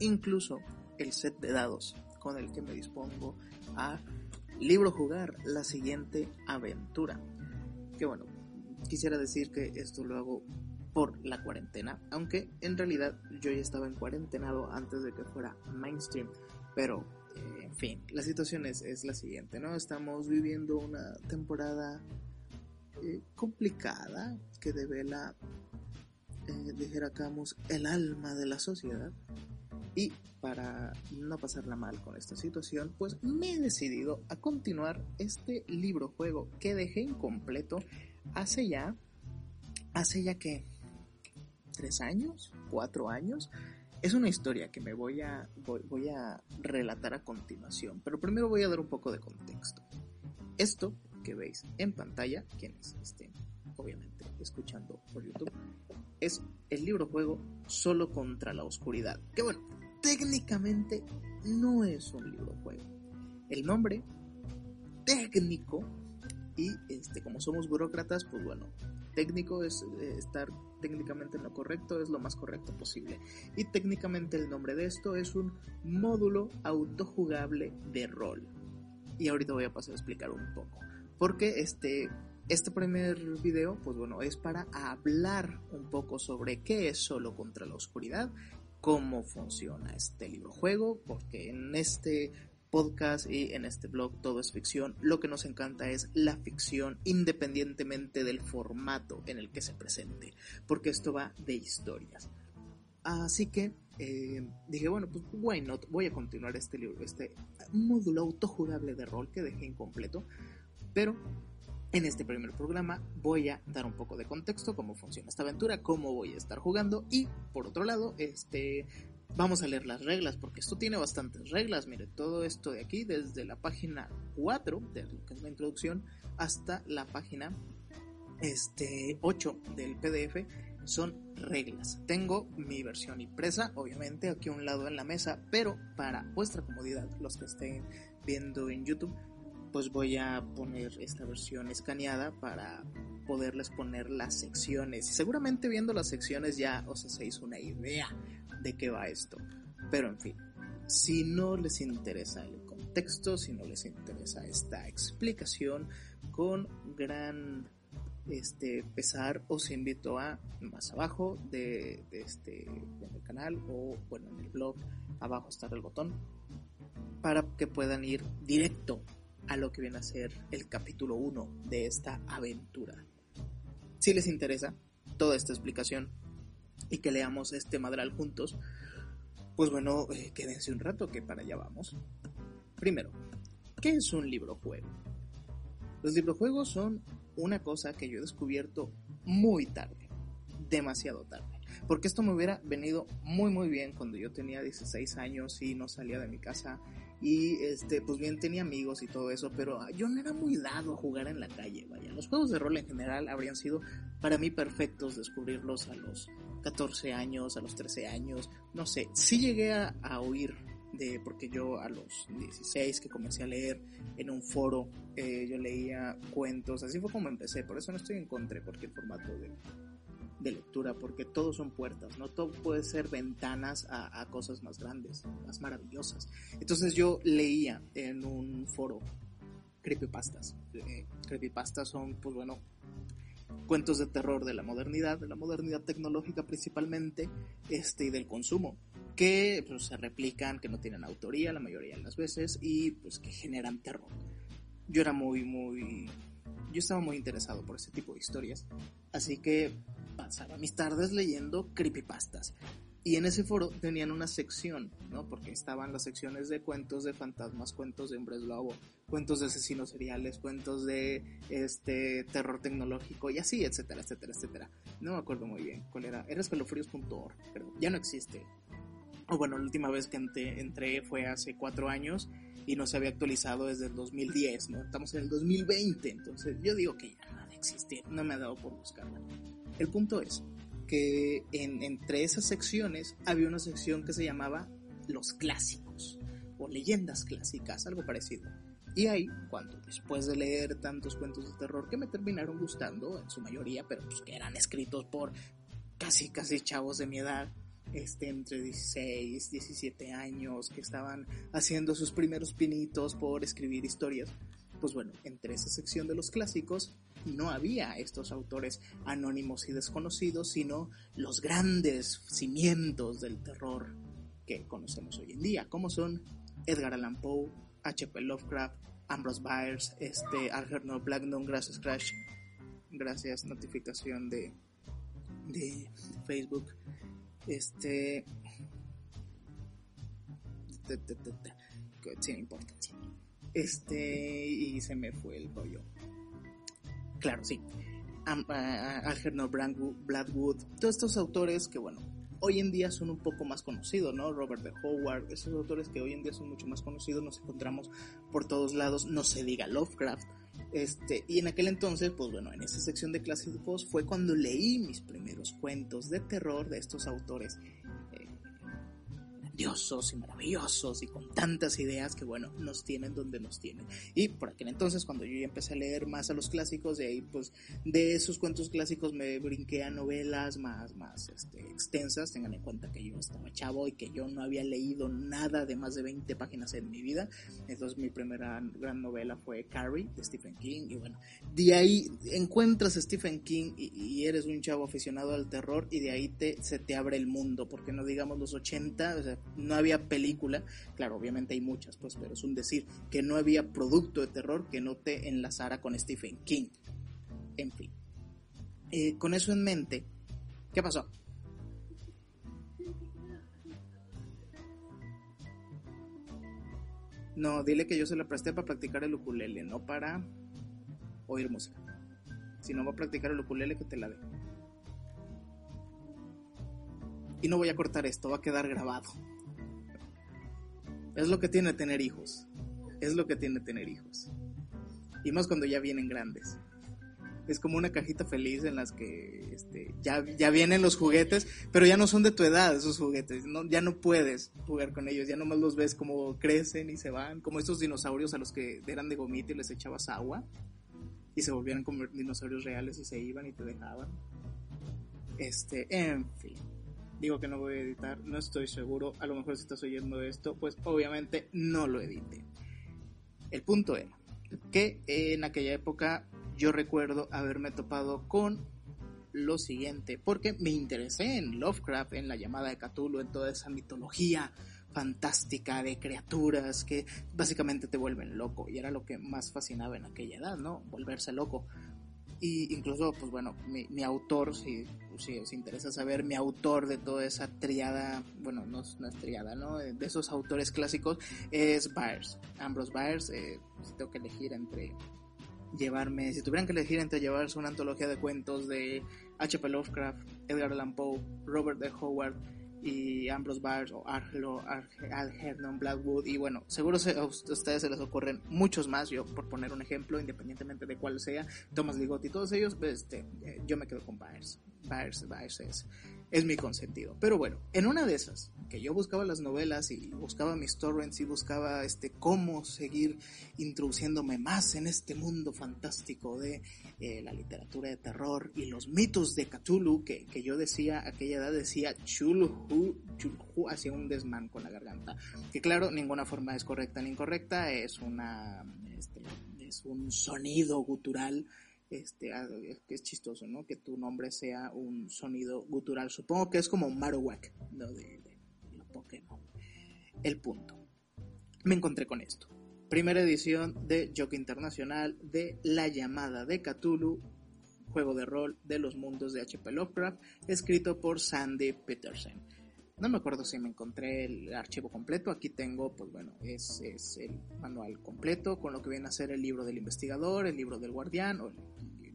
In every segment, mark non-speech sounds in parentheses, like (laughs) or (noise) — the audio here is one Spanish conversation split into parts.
incluso el set de dados con el que me dispongo a libro jugar la siguiente aventura. Que bueno, quisiera decir que esto lo hago por la cuarentena, aunque en realidad yo ya estaba en cuarentenado antes de que fuera mainstream, pero eh, en fin, la situación es, es la siguiente, ¿no? Estamos viviendo una temporada eh, complicada que devela, eh, dijéramos, el alma de la sociedad. Y para no pasarla mal con esta situación, pues me he decidido a continuar este libro juego que dejé incompleto hace ya, hace ya que tres años, cuatro años. Es una historia que me voy a, voy, a relatar a continuación, pero primero voy a dar un poco de contexto. Esto que veis en pantalla, quienes estén obviamente escuchando por YouTube, es el libro juego Solo contra la Oscuridad. Que bueno, técnicamente no es un libro juego. El nombre técnico y este como somos burócratas, pues bueno, técnico es eh, estar técnicamente en lo correcto, es lo más correcto posible. Y técnicamente el nombre de esto es un módulo autojugable de rol. Y ahorita voy a pasar a explicar un poco. Porque este, este primer video, pues bueno, es para hablar un poco sobre qué es solo contra la oscuridad, cómo funciona este libro juego, porque en este podcast y en este blog todo es ficción, lo que nos encanta es la ficción independientemente del formato en el que se presente, porque esto va de historias. Así que eh, dije, bueno, pues why not, voy a continuar este libro, este módulo autojugable de rol que dejé incompleto pero en este primer programa voy a dar un poco de contexto, cómo funciona esta aventura, cómo voy a estar jugando y por otro lado, este vamos a leer las reglas porque esto tiene bastantes reglas. Mire, todo esto de aquí desde la página 4, de lo que es la introducción, hasta la página este 8 del PDF son reglas. Tengo mi versión impresa, obviamente, aquí a un lado en la mesa, pero para vuestra comodidad, los que estén viendo en YouTube, pues voy a poner esta versión escaneada para poderles poner las secciones. Seguramente viendo las secciones ya os hacéis una idea de qué va esto. Pero en fin, si no les interesa el contexto, si no les interesa esta explicación, con gran este pesar os invito a más abajo de, este canal o bueno en el blog abajo está el botón para que puedan ir directo a lo que viene a ser el capítulo 1 de esta aventura. Si les interesa toda esta explicación y que leamos este madral juntos, pues bueno, eh, quédense un rato que para allá vamos. Primero, ¿qué es un libro juego? Los librojuegos son una cosa que yo he descubierto muy tarde, demasiado tarde. Porque esto me hubiera venido muy muy bien cuando yo tenía 16 años y no salía de mi casa y este pues bien tenía amigos y todo eso, pero yo no era muy dado a jugar en la calle, vaya. Los juegos de rol en general habrían sido para mí perfectos descubrirlos a los 14 años, a los 13 años, no sé. Sí llegué a, oír de porque yo a los 16 que comencé a leer en un foro, eh, yo leía cuentos, así fue como empecé, por eso no estoy en contra de cualquier formato de, de lectura, porque todos son puertas, ¿no? Todo puede ser ventanas a, a, cosas más grandes, más maravillosas. Entonces yo leía en un foro creepypastas. Eh, creepypastas son, pues bueno, cuentos de terror de la modernidad, de la modernidad tecnológica principalmente, este, y del consumo, que pues, se replican, que no tienen autoría la mayoría de las veces, y pues que generan terror. Yo era muy, muy yo estaba muy interesado por ese tipo de historias, así que pasaba mis tardes leyendo creepypastas. Y en ese foro tenían una sección, ¿no? Porque estaban las secciones de cuentos de fantasmas, cuentos de hombres lobo, cuentos de asesinos seriales, cuentos de este terror tecnológico y así, etcétera, etcétera, etcétera. No me acuerdo muy bien cuál era. Era escalofríos.org, pero ya no existe. O bueno, la última vez que entré, fue hace cuatro años y no se había actualizado desde el 2010, ¿no? Estamos en el 2020, entonces yo digo que ya no existe, no me ha dado por buscarla. El punto es, que en, entre esas secciones había una sección que se llamaba los clásicos o leyendas clásicas, algo parecido. Y ahí, cuando después de leer tantos cuentos de terror que me terminaron gustando, en su mayoría, pero pues que eran escritos por casi, casi chavos de mi edad, este, entre 16, 17 años, que estaban haciendo sus primeros pinitos por escribir historias, pues bueno, entre esa sección de los clásicos no había estos autores anónimos y desconocidos, sino los grandes cimientos del terror que conocemos hoy en día, como son Edgar Allan Poe, H.P. Lovecraft, Ambrose Bierce, este, Algernon Blackstone, gracias Crash, gracias notificación de, de Facebook, este, este, y se me fue el rollo claro, sí. Algernon Blackwood, todos estos autores que, bueno, hoy en día son un poco más conocidos, ¿no? Robert de Howard, esos autores que hoy en día son mucho más conocidos, nos encontramos por todos lados, no se diga Lovecraft. Este, y en aquel entonces, pues bueno, en esa sección de clásicos fue cuando leí mis primeros cuentos de terror de estos autores grandiosos y maravillosos y con tantas ideas que, bueno, nos tienen donde nos tienen. Y por aquel entonces, cuando yo ya empecé a leer más a los clásicos, de ahí, pues, de esos cuentos clásicos me brinqué a novelas más, más este, extensas. Tengan en cuenta que yo estaba chavo y que yo no había leído nada de más de 20 páginas en mi vida. Entonces, mi primera gran novela fue Carrie de Stephen King. Y bueno, de ahí encuentras a Stephen King y, eres un chavo aficionado al terror y de ahí te, se te abre el mundo, porque no digamos los 80, o sea, no había película, claro, obviamente hay muchas, pues, pero es un decir, que no había producto de terror que no te enlazara con Stephen King. En fin. Eh, con eso en mente, ¿qué pasó? No, dile que yo se la presté para practicar el ukulele, no para oír música. Si no va a practicar el ukulele, que te la dé. Y no voy a cortar esto, va a quedar grabado. Es lo que tiene tener hijos. Es lo que tiene tener hijos. Y más cuando ya vienen grandes. Es como una cajita feliz en las que este, ya, ya vienen los juguetes, pero ya no son de tu edad esos juguetes. No, ya no puedes jugar con ellos. Ya nomás los ves como crecen y se van. Como estos dinosaurios a los que eran de gomita y les echabas agua. Y se volvían como dinosaurios reales y se iban y te dejaban. Este, en fin digo que no voy a editar, no estoy seguro, a lo mejor si estás oyendo esto, pues obviamente no lo edité. El punto era que en aquella época yo recuerdo haberme topado con lo siguiente, porque me interesé en Lovecraft, en la llamada de Cthulhu, en toda esa mitología fantástica de criaturas que básicamente te vuelven loco y era lo que más fascinaba en aquella edad, ¿no? Volverse loco. Y incluso, pues bueno, mi, autor, si, si os interesa saber, mi autor de toda esa triada, bueno, no, es triada, ¿no? De esos autores clásicos es Byers, Ambrose Byers. Eh, si tengo que elegir entre llevarme, si tuvieran que elegir entre llevarse una antología de cuentos de H.P. Lovecraft, Edgar Allan Poe, Robert de Howard, y Ambrose Bars o Algernon Blackwood y bueno, seguro a ustedes se les ocurren muchos más, yo por poner un ejemplo, independientemente de cuál sea, Thomas Ligotti todos ellos, pues, este, eh, yo me quedo con Byers. Byers, Byers es, es mi consentido. Pero bueno, en una de esas, que yo buscaba las novelas y buscaba mis torrents y buscaba este cómo seguir introduciéndome más en este mundo fantástico de eh, la literatura de terror y los mitos de Cthulhu, que, que yo decía, aquella edad decía Chulhu, Chulhu, hacía un desmán con la garganta. Que claro, ninguna forma es correcta ni incorrecta, es una, este, es un sonido gutural este, ah, que es chistoso, ¿no? Que tu nombre sea un sonido gutural. Supongo que es como Marowak, ¿no? De, de, Pokémon. El punto. Me encontré con esto. primera edición de Jockey Internacional de La llamada de Cthulhu, juego de rol de los mundos de H.P. Lovecraft, escrito por Sandy Peterson. No me acuerdo si me encontré el archivo completo. Aquí tengo, pues bueno, es, es, el manual completo con lo que viene a ser el libro del investigador, el libro del guardián o el,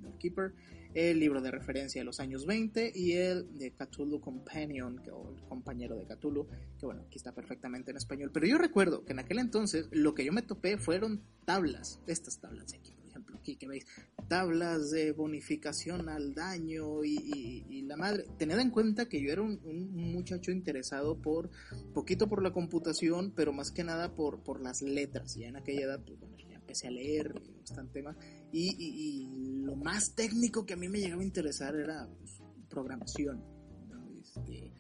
el keeper, el libro de referencia de los años 20 y el de Cthulhu Companion, que, o el compañero de Cthulhu, que bueno, aquí está perfectamente en español. Pero yo recuerdo que en aquel entonces lo que yo me topé fueron tablas, estas tablas de aquí, ejemplo, aquí que veis, tablas de bonificación al daño y, y, la madre. Tened en cuenta que yo era un, un, muchacho interesado por, poquito por la computación, pero más que nada por, por las letras. Ya en aquella edad, pues bueno, ya empecé a leer bastante más. Y, y, y, lo más técnico que a mí me llegaba a interesar era pues, programación. ¿no? Este,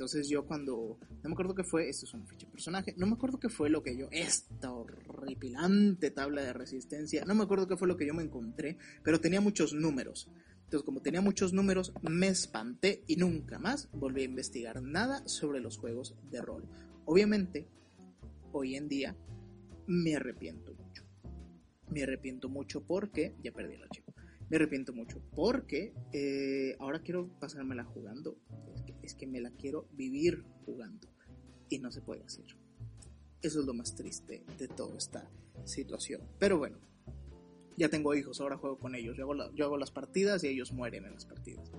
entonces yo cuando, no me acuerdo qué fue, esto es una ficha personaje, no me acuerdo qué fue lo que yo, esta horripilante tabla de resistencia, no me acuerdo qué fue lo que yo me encontré, pero tenía muchos números. Entonces como tenía muchos números, me espanté y nunca más volví a investigar nada sobre los juegos de rol. Obviamente, hoy en día, me arrepiento mucho. Me arrepiento mucho porque, ya perdí el archivo, me arrepiento mucho porque eh, ahora quiero pasármela jugando. Es que, me la quiero vivir jugando y no se puede hacer. Eso es lo más triste de toda esta situación. Pero bueno, ya tengo hijos, ahora juego con ellos. Yo hago, las partidas y ellos mueren en las partidas.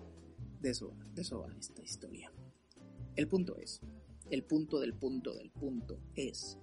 De de eso va esta historia. El punto es, el punto del punto del punto es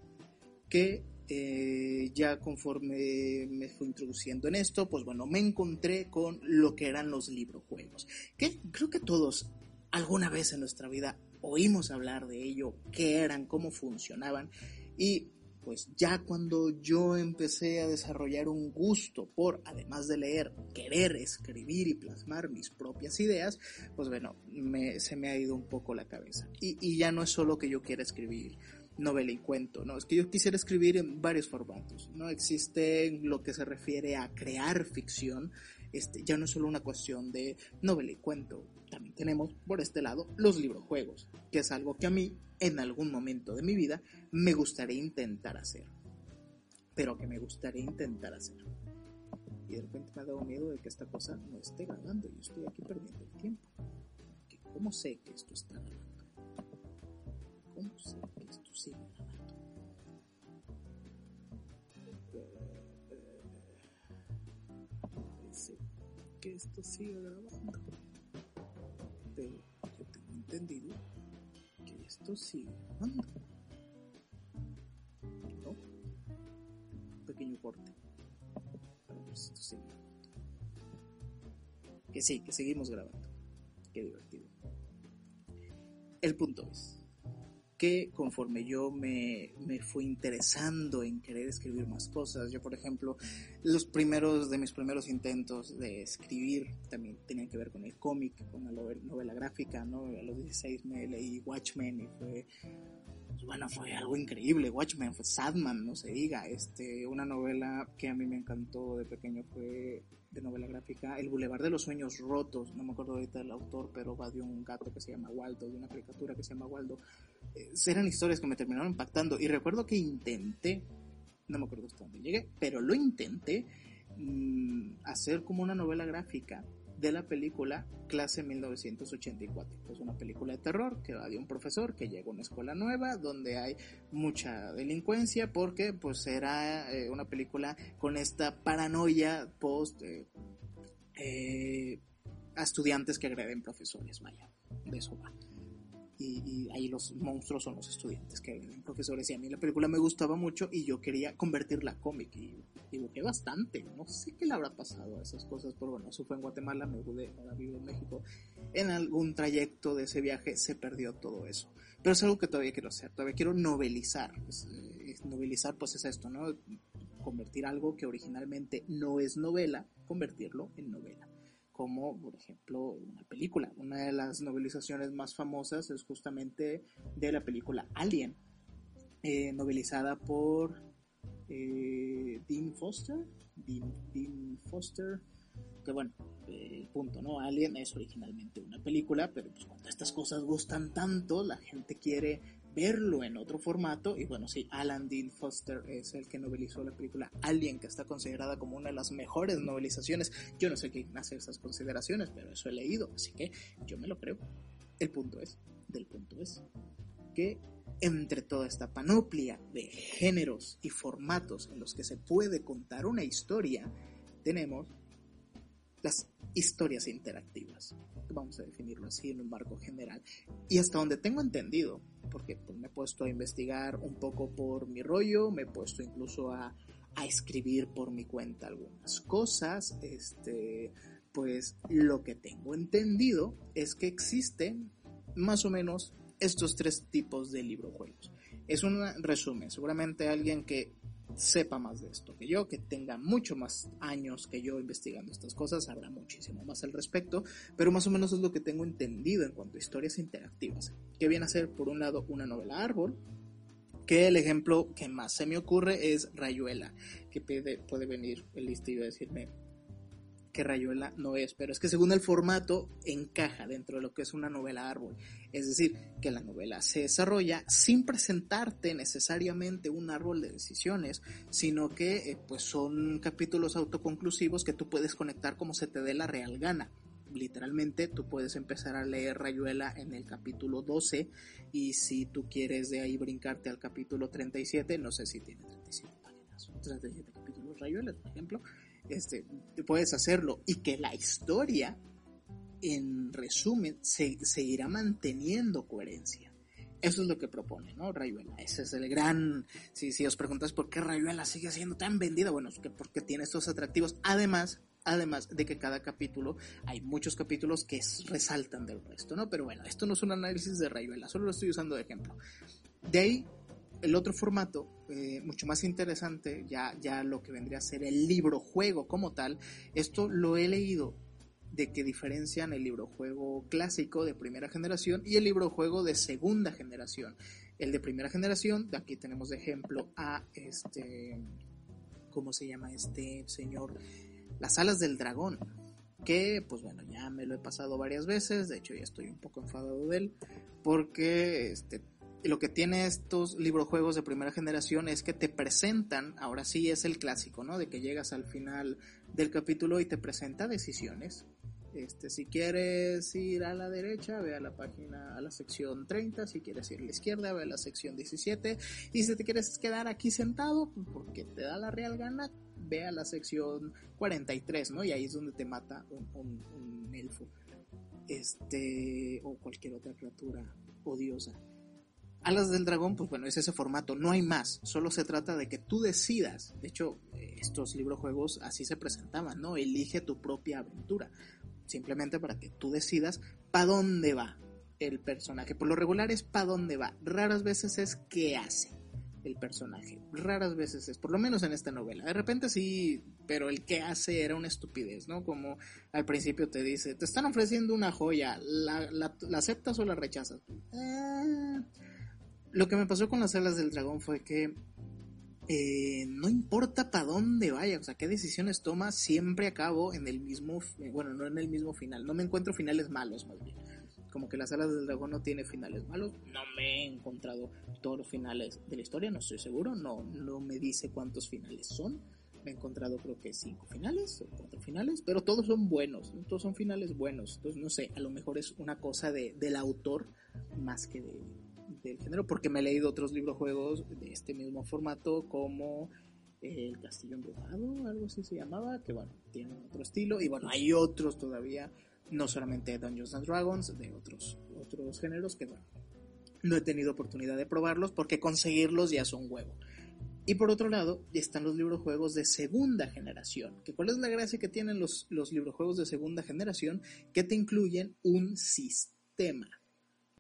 que eh, ya conforme me fui introduciendo en esto, pues bueno, me encontré con lo que eran los librojuegos. Que creo que todos alguna vez en nuestra vida oímos hablar de ello, qué eran, cómo funcionaban. Y pues ya cuando yo empecé a desarrollar un gusto por, además de leer, querer escribir y plasmar mis propias ideas, pues bueno, me, se me ha ido un poco la cabeza. Y, y ya no es solo que yo quiera escribir novela y cuento, ¿no? Es que yo quisiera escribir en varios formatos, ¿no? Existe lo que se refiere a crear ficción, este, ya no es solo una cuestión de novela y cuento, también tenemos por este lado los librojuegos, que es algo que a mí, en algún momento de mi vida, me gustaría intentar hacer. Pero que me gustaría intentar hacer. Y de repente me ha dado miedo de que esta cosa no esté grabando, yo estoy aquí perdiendo el tiempo. ¿Cómo sé que esto está grabando? ¿Cómo sé que esto sigue grabando? Parece que esto sigue grabando. Pero yo tengo entendido que esto sigue grabando. ¿No? Un pequeño corte. Para ver si esto sigue grabando. Que sí, que seguimos grabando. Qué divertido. El punto es que conforme yo me, me, fui interesando en querer escribir más cosas, yo por ejemplo, los primeros de mis primeros intentos de escribir también tenían que ver con el cómic, con la novela gráfica, ¿no? A los 16 me leí Watchmen y fue, bueno, fue algo increíble, Watchmen, fue Sadman, no se diga, este, una novela que a mí me encantó de pequeño fue de novela gráfica, El Boulevard de los Sueños Rotos, no me acuerdo ahorita del autor, pero va de un gato que se llama Waldo, de una caricatura que se llama Waldo. Eh, eran historias que me terminaron impactando y recuerdo que intenté, no me acuerdo hasta dónde llegué, pero lo intenté mmm, hacer como una novela gráfica de la película Clase 1984. Es una película de terror que va de un profesor que llega a una escuela nueva donde hay mucha delincuencia porque pues era eh, una película con esta paranoia post eh, eh, a estudiantes que agreden profesores, vaya, de eso va. Y, ahí los monstruos son los estudiantes que agreden profesores y a mí la película me gustaba mucho y yo quería convertirla a cómic y dibujé bastante, no sé qué le habrá pasado a esas cosas, pero bueno, eso fue en Guatemala, me mudé, ahora vivo en México, en algún trayecto de ese viaje se perdió todo eso, pero es algo que todavía quiero hacer, todavía quiero novelizar, pues, eh, novelizar pues es esto, ¿no? Convertir algo que originalmente no es novela, convertirlo en novela como por ejemplo una película. Una de las novelizaciones más famosas es justamente de la película Alien, eh, novelizada por eh, Dean Foster. Dean, Dean, Foster. Que bueno, eh, punto, ¿no? Alien es originalmente una película, pero pues cuando estas cosas gustan tanto, la gente quiere verlo en otro formato. Y bueno, sí, Alan Dean Foster es el que novelizó la película Alien, que está considerada como una de las mejores novelizaciones. Yo no sé quién hace esas consideraciones, pero eso he leído, así que yo me lo creo. El punto es, del punto es, que entre toda esta panoplia de géneros y formatos en los que se puede contar una historia, tenemos las historias interactivas. Vamos a definirlo así en un marco general. Y hasta donde tengo entendido, porque pues, me he puesto a investigar un poco por mi rollo, me he puesto incluso a, a escribir por mi cuenta algunas cosas, este, pues lo que tengo entendido es que existen más o menos estos tres tipos de librojuegos. Es un resumen, seguramente alguien que sepa más de esto que yo, que tenga mucho más años que yo investigando estas cosas, sabrá muchísimo más al respecto, pero más o menos es lo que tengo entendido en cuanto a historias interactivas, que viene a ser por un lado una novela árbol, que el ejemplo que más se me ocurre es Rayuela, que puede, puede venir el listillo a decirme, que Rayuela no es, pero es que según el formato encaja dentro de lo que es una novela árbol. Es decir, que la novela se desarrolla sin presentarte necesariamente un árbol de decisiones, sino que eh, pues son capítulos autoconclusivos que tú puedes conectar como se te dé la real gana literalmente tú puedes empezar a leer Rayuela en el capítulo 12 y si tú quieres de ahí brincarte al capítulo 37, no sé si tiene 37 páginas, 37 capítulos Rayuela, por ejemplo, este, puedes hacerlo y que la historia, en resumen, se, seguirá manteniendo coherencia. Eso es lo que propone, ¿no? Rayuela. Ese es el gran. Si, si os preguntas por qué Rayuela sigue siendo tan vendida, bueno, es que porque tiene estos atractivos. Además, además de que cada capítulo, hay muchos capítulos que resaltan del resto, ¿no? Pero bueno, esto no es un análisis de Rayuela, solo lo estoy usando de ejemplo. De ahí el otro formato, eh, mucho más interesante, ya, ya lo que vendría a ser el libro juego como tal, esto lo he leído de que diferencian el libro juego clásico de primera generación y el libro juego de segunda generación. El de primera generación, de aquí tenemos de ejemplo a este, ¿cómo se llama este señor? Las alas del dragón, que pues bueno, ya me lo he pasado varias veces, de hecho ya estoy un poco enfadado de él, porque este lo que tiene estos librojuegos de primera generación es que te presentan, ahora sí es el clásico, ¿no? De que llegas al final del capítulo y te presenta decisiones. Este, si quieres ir a la derecha, ve a la página, a la sección 30, si quieres ir a la izquierda, ve a la sección 17, y si te quieres quedar aquí sentado, porque te da la real gana, ve a la sección 43, ¿no? Y ahí es donde te mata un, un elfo, este, o cualquier otra criatura odiosa. Alas del Dragón, pues bueno, es ese formato, no hay más, solo se trata de que tú decidas, de hecho, eh, estos librojuegos así se presentaban, ¿no? Elige tu propia aventura, simplemente para que tú decidas para dónde va el personaje. Por lo regular es para dónde va, raras veces es qué hace el personaje, raras veces es, por lo menos en esta novela. De repente sí, pero el qué hace era una estupidez, ¿no? Como al principio te dice, te están ofreciendo una joya, ¿la, aceptas o la rechazas? Eh lo que me pasó con las alas del dragón fue que eh, no importa para dónde vaya, o sea, qué decisiones toma, siempre acabo en el mismo, bueno, no en el mismo final, no me encuentro finales malos más bien. Como que las alas del dragón no tiene finales malos, no me he encontrado todos los finales de la historia, no estoy seguro, no, no me dice cuántos finales son. Me he encontrado creo que cinco finales o cuatro finales, pero todos son buenos, todos son finales buenos. Entonces, no sé, a lo mejor es una cosa de, del autor más que de, del género, porque me he leído otros libros juegos de este mismo formato, como El Castillo Embrujado, algo así se llamaba, que bueno, tiene otro estilo, y bueno, hay otros todavía, no solamente Dungeons and Dragons, de otros, otros géneros que bueno, no he tenido oportunidad de probarlos porque conseguirlos ya es un huevo. Y por otro lado, están los librojuegos de segunda generación. Que ¿Cuál es la gracia que tienen los, los librojuegos de segunda generación? Que te incluyen un sistema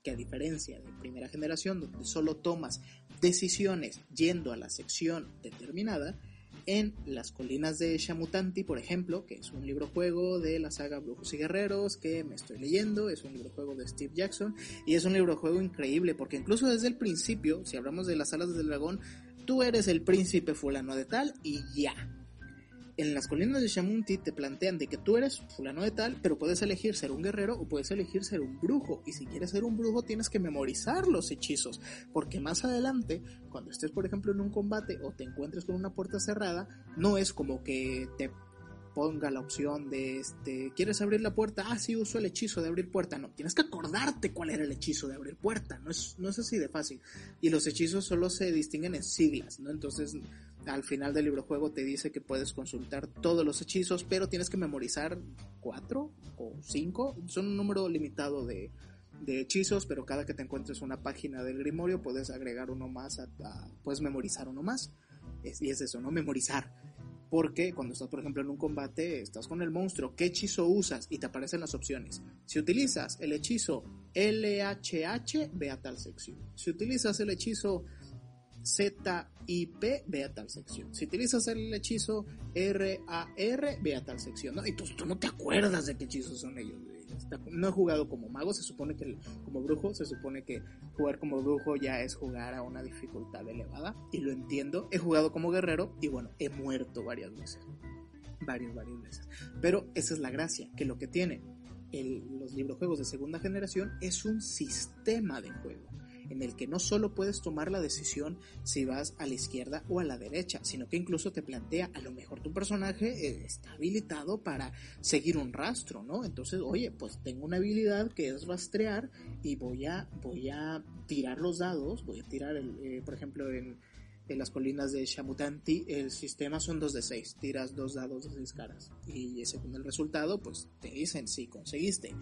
que a diferencia de primera generación, donde solo tomas decisiones yendo a la sección determinada, en Las Colinas de Shamutanti, por ejemplo, que es un libro juego de la saga Brujos y Guerreros que me estoy leyendo, es un libro juego de Steve Jackson y es un libro juego increíble porque incluso desde el principio, si hablamos de las alas del dragón, tú eres el príncipe fulano de tal y ya. En las colinas de Shamunti te plantean de que tú eres fulano de tal, pero puedes elegir ser un guerrero o puedes elegir ser un brujo. Y si quieres ser un brujo tienes que memorizar los hechizos, porque más adelante, cuando estés por ejemplo en un combate o te encuentres con una puerta cerrada, no es como que te ponga la opción de este, ¿quieres abrir la puerta? Ah, sí, uso el hechizo de abrir puerta. No, tienes que acordarte cuál era el hechizo de abrir puerta. No es, no es así de fácil. Y los hechizos solo se distinguen en siglas, ¿no? Entonces, al final del libro juego te dice que puedes consultar todos los hechizos, pero tienes que memorizar cuatro o cinco. Son un número limitado de, de hechizos, pero cada que te encuentres una página del Grimorio puedes agregar uno más, puedes memorizar uno más. y es eso, ¿no? Memorizar. Porque cuando estás, por ejemplo, en un combate, estás con el monstruo, ¿qué hechizo usas? Y te aparecen las opciones. Si utilizas el hechizo LHH, ve a tal sección. Si utilizas el hechizo ZIP, ve a tal sección. Si utilizas el hechizo RAR, ve a tal sección. Y tú, tú no te acuerdas de qué hechizos son ellos no he jugado como mago, se supone que como brujo, se supone que jugar como brujo ya es jugar a una dificultad elevada y lo entiendo. He jugado como guerrero y bueno, he muerto varias veces. Varias, varias veces. Pero esa es la gracia, que lo que tiene los libros juegos de segunda generación es un sistema de juego en el que no solo puedes tomar la decisión si vas a la izquierda o a la derecha, sino que incluso te plantea, a lo mejor tu personaje eh, está habilitado para seguir un rastro, ¿no? Entonces, oye, pues tengo una habilidad que es rastrear y voy a, voy a tirar los dados, voy a tirar, el, eh, por ejemplo, en, en las colinas de Shamutanti, el sistema son dos de 6, tiras dos dados de 6 caras. Y según el resultado, pues te dicen si conseguiste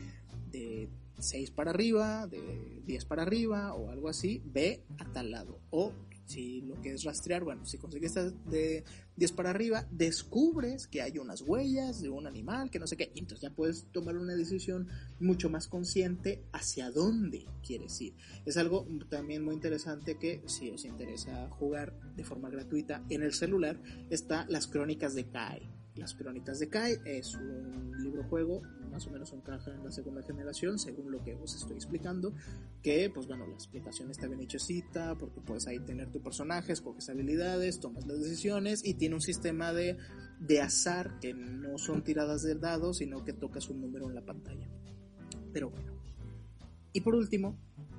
de 6 para arriba, de 10 para arriba o algo así, ve a tal lado. O si lo que es rastrear, bueno, si conseguiste de 10 para arriba, descubres que hay unas huellas de un animal, que no sé qué, entonces ya puedes tomar una decisión mucho más consciente hacia dónde quieres ir. Es algo también muy interesante que si os interesa jugar de forma gratuita en el celular, está Las Crónicas de Kai. Las Crónicas de Kai es un libro juego más o menos encaja en la segunda generación, según lo que os estoy explicando, que pues bueno, la explicación está bien hechecita, porque puedes ahí tener tu personaje, escoges habilidades, tomas las decisiones y tiene un sistema de, de azar que no son tiradas de dados, sino que tocas un número en la pantalla. Pero bueno. Y por último,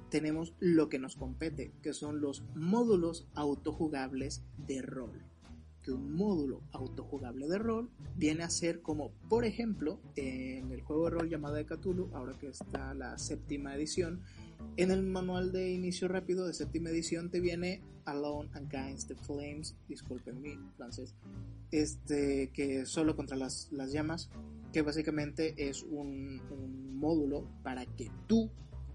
tenemos lo que nos compete, que son los módulos autojugables de rol un módulo autojugable de rol viene a ser como, por ejemplo, en el juego de rol llamado de Cthulhu, ahora que está la séptima edición, en el manual de inicio rápido de séptima edición te viene Alone Against the Flames, disculpen mi francés, este, que solo contra las, llamas, que básicamente es un, un módulo para que tú,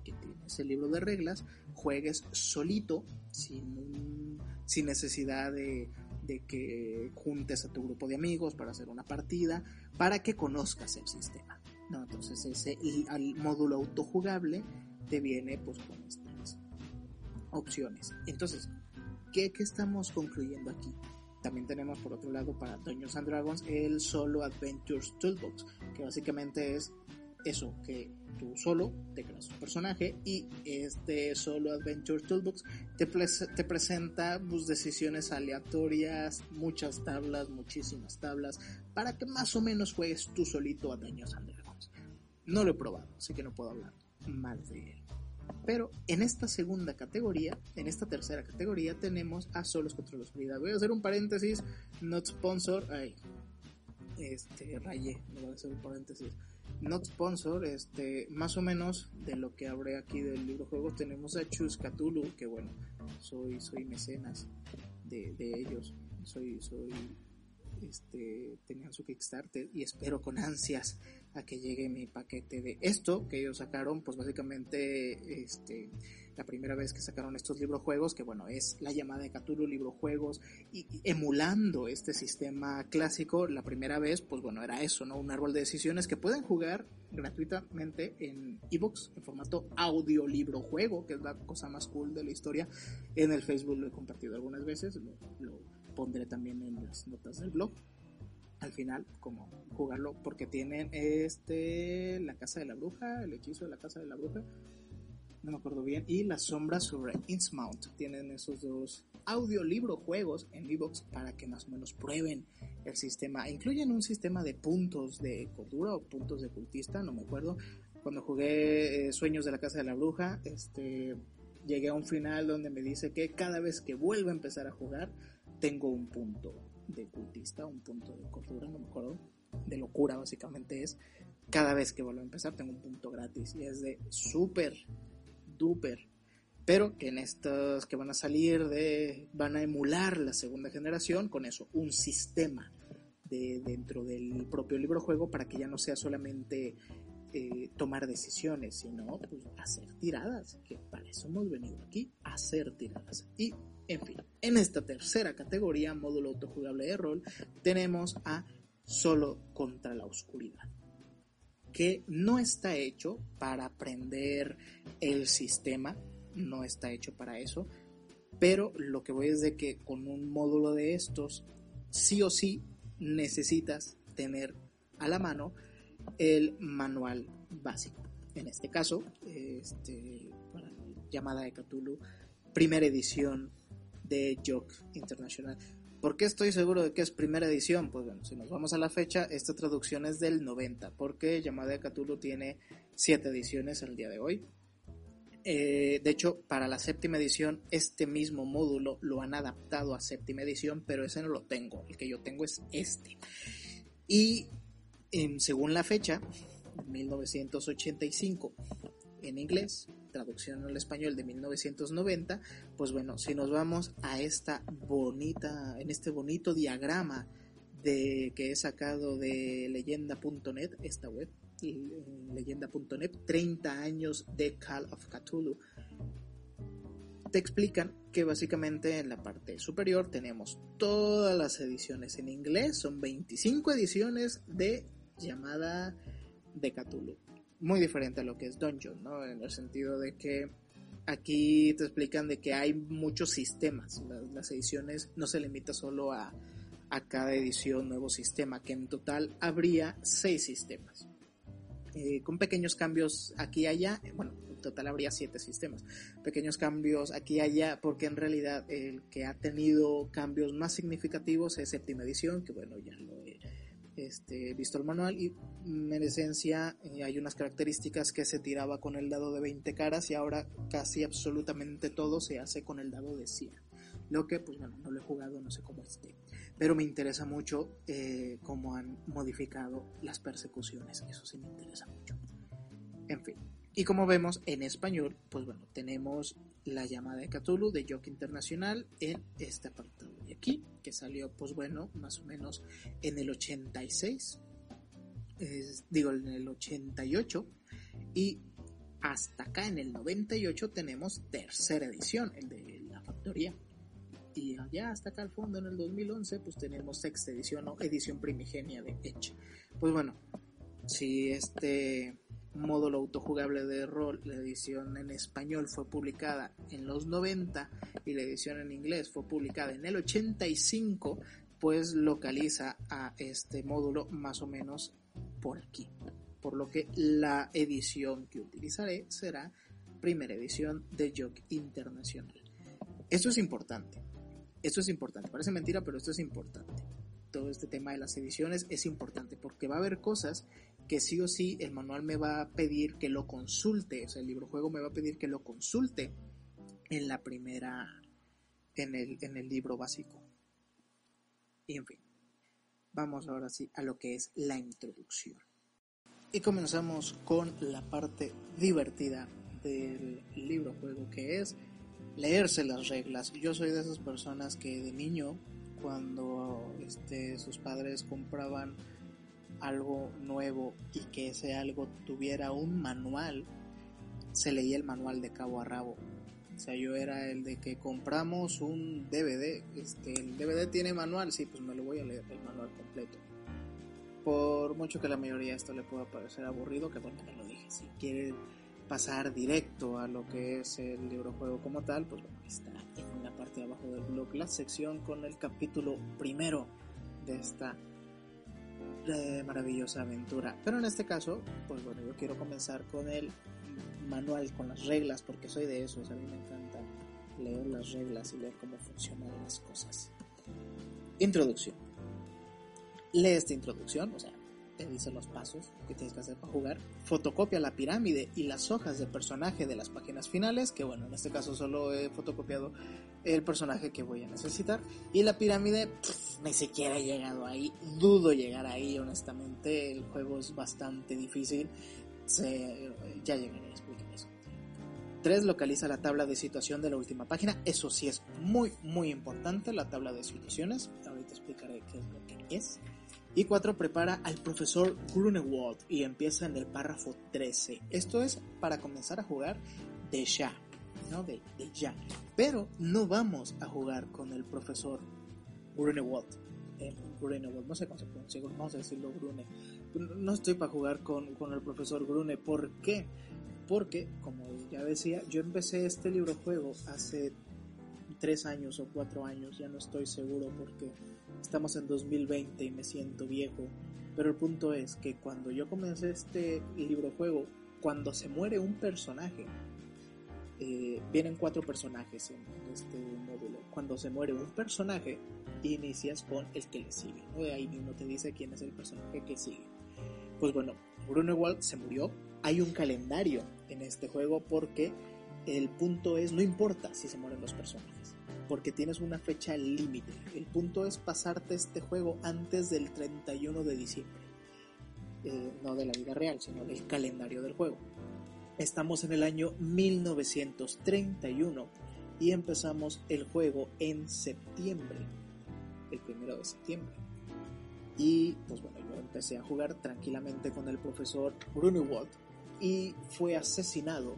que tienes el libro de reglas, juegues solito, sin, sin necesidad de de que juntes a tu grupo de amigos para hacer una partida, para que conozcas el sistema. ¿no? Entonces ese al módulo autojugable te viene pues con estas opciones. Entonces, ¿qué, ¿qué, estamos concluyendo aquí? También tenemos por otro lado para Dungeons and Dragons el Solo Adventures Toolbox, que básicamente es eso, que tú solo te creas un personaje y este solo Adventure Toolbox te, te presenta tus decisiones aleatorias, muchas tablas, muchísimas tablas, para que más o menos juegues tú solito a Daños and No lo he probado, así que no puedo hablar mal de él. Pero en esta segunda categoría, en esta tercera categoría, tenemos a Solos contra la Oscuridad. Voy a hacer un paréntesis, not sponsor. Ay, este, rayé, no voy a hacer un paréntesis not sponsor, este, más o menos de lo que habré aquí del libro juegos, tenemos a Chus Cthulhu, que bueno, soy, soy mecenas de, de ellos, soy, soy, este, tenían su Kickstarter y espero con ansias a que llegue mi paquete de esto que ellos sacaron, pues básicamente, este, la primera vez que sacaron estos librojuegos, que bueno, es la llamada de Cthulhu librojuegos, y, emulando este sistema clásico, la primera vez, pues bueno, era eso, ¿no? Un árbol de decisiones que pueden jugar gratuitamente en ebooks, en formato audio librojuego, que es la cosa más cool de la historia. En el Facebook lo he compartido algunas veces, lo, lo pondré también en las notas del blog al final como jugarlo porque tienen este la casa de la bruja el hechizo de la casa de la bruja no me acuerdo bien, y las sombras sobre Innsmouth. Tienen esos dos audiolibro juegos en Evox para que más o menos prueben el sistema. Incluyen un sistema de puntos de cordura o puntos de cultista, no me acuerdo. Cuando jugué eh, Sueños de la Casa de la Bruja, este, llegué a un final donde me dice que cada vez que vuelvo a empezar a jugar, tengo un punto de cultista, un punto de cordura, no me acuerdo, de locura básicamente es. Cada vez que vuelvo a empezar tengo un punto gratis y es de súper, duper. Pero que en estos que van a salir de, van a emular la segunda generación con eso, un sistema de, dentro del propio libro juego para que ya no sea solamente eh, tomar decisiones, sino pues, hacer tiradas, que para eso hemos venido aquí, hacer tiradas. Y, en fin, en esta tercera categoría, módulo autojugable de rol, tenemos a Solo contra la oscuridad, que no está hecho para aprender el sistema, no está hecho para eso, pero lo que voy es de que con un módulo de estos, sí o sí necesitas tener a la mano el manual básico. En este caso, este, llamada de Cthulhu, primera edición de Joke International. ¿Por qué estoy seguro de que es primera edición? Pues bueno, si nos vamos a la fecha, esta traducción es del 90, porque Llamada de Cthulhu tiene siete ediciones el día de hoy. Eh, de hecho, para la séptima edición, este mismo módulo lo han adaptado a séptima edición, pero ese no lo tengo. El que yo tengo es este. Y según la fecha, 1985 en inglés, traducción al español de 1990, pues bueno, si nos vamos a esta bonita, en este bonito diagrama de que he sacado de leyenda.net, esta web, leyenda.net, 30 años de Call of Cthulhu, te explican que básicamente en la parte superior tenemos todas las ediciones en inglés, son 25 ediciones de llamada de Cthulhu. Muy diferente a lo que es Dungeon, ¿no? En el sentido de que aquí te explican de que hay muchos sistemas. Las, ediciones no se limita solo a, a cada edición nuevo sistema, que en total habría seis sistemas. Eh, con pequeños cambios aquí y allá, eh, bueno, en total habría siete sistemas, pequeños cambios aquí y allá, porque en realidad el que ha tenido cambios más significativos es séptima edición, que bueno, ya lo he este, visto el manual y en esencia eh, hay unas características que se tiraba con el dado de 20 caras y ahora casi absolutamente todo se hace con el dado de 100. Lo que, pues bueno, no lo he jugado, no sé cómo esté. Pero me interesa mucho eh, cómo han modificado las persecuciones. Eso sí me interesa mucho. En fin. Y como vemos en español, pues bueno, tenemos la llamada de Cthulhu de Joke Internacional en este apartado de aquí, que salió, pues bueno, más o menos en el 86, digo, en el 88, y hasta acá en el 98 tenemos tercera edición, el de la factoría. Y allá hasta acá al fondo en el 2011 pues tenemos sexta edición o edición primigenia de Edge. Pues bueno, si este módulo autojugable de rol, la edición en español fue publicada en los 90 y la edición en inglés fue publicada en el 85, pues localiza a este módulo más o menos por aquí. Por lo que la edición que utilizaré será primera edición de Joke Internacional. Esto es importante. Esto es importante. Parece mentira, pero esto es importante. Todo este tema de las ediciones es importante porque va a haber cosas que sí o sí el manual me va a pedir que lo consulte, o sea, el libro juego me va a pedir que lo consulte en la primera, en el, en el libro básico. Y en fin, vamos ahora sí a lo que es la introducción. Y comenzamos con la parte divertida del libro juego, que es leerse las reglas. Yo soy de esas personas que de niño, cuando este, sus padres compraban algo nuevo y que ese algo tuviera un manual, se leía el manual de cabo a rabo. O sea, yo era el de que compramos un DVD, este, el DVD tiene manual, sí, pues me lo voy a leer el manual completo. Por mucho que la mayoría esto le pueda parecer aburrido, que bueno, me lo dije, si quieren pasar directo a lo que es el libro juego como tal, pues bueno, está en la parte de abajo del blog la sección con el capítulo primero de esta maravillosa aventura. Pero en este caso, pues bueno, yo quiero comenzar con el manual, con las reglas, porque soy de esos, a mí me encanta leer las reglas y leer cómo funcionan las cosas. Introducción. Lee esta introducción, o sea, te dice los pasos que tienes que hacer para jugar. Fotocopia la pirámide y las hojas de personaje de las páginas finales, que bueno, en este caso solo he fotocopiado el personaje que voy a necesitar. Y la pirámide, ni siquiera he llegado ahí, dudo llegar ahí, honestamente. El juego es bastante difícil. Se, ya llegaré a explicar eso. 3. Localiza la tabla de situación de la última página. Eso sí es muy, muy importante, la tabla de situaciones. Ahorita explicaré qué es lo que es. Y 4. Prepara al profesor Grunewald y empieza en el párrafo 13. Esto es para comenzar a jugar de ya, ¿no? De, de ya. Pero no vamos a jugar con el profesor Grunewald. Eh, Grunewald, no sé cómo se pronuncia, vamos a decirlo Grune. No estoy para jugar con, con el profesor Grune. ¿Por qué? Porque, como ya decía, yo empecé este libro juego hace tres años o cuatro años, ya no estoy seguro porque estamos en 2020 y me siento viejo. Pero el punto es que cuando yo comencé este libro juego, cuando se muere un personaje, eh, vienen cuatro personajes en, este módulo. Cuando se muere un personaje, inicias con el que le sigue. ¿no? Ahí mismo te dice quién es el personaje que sigue. Pues bueno, Grunewald se murió. Hay un calendario en este juego porque el punto es, no importa si se mueren los personajes, porque tienes una fecha límite. El punto es pasarte este juego antes del 31 de diciembre. Eh, no de la vida real, sino del calendario del juego. Estamos en el año 1931 y empezamos el juego en septiembre, el primero de septiembre. Y pues bueno, yo empecé a jugar tranquilamente con el profesor Grunewald y fue asesinado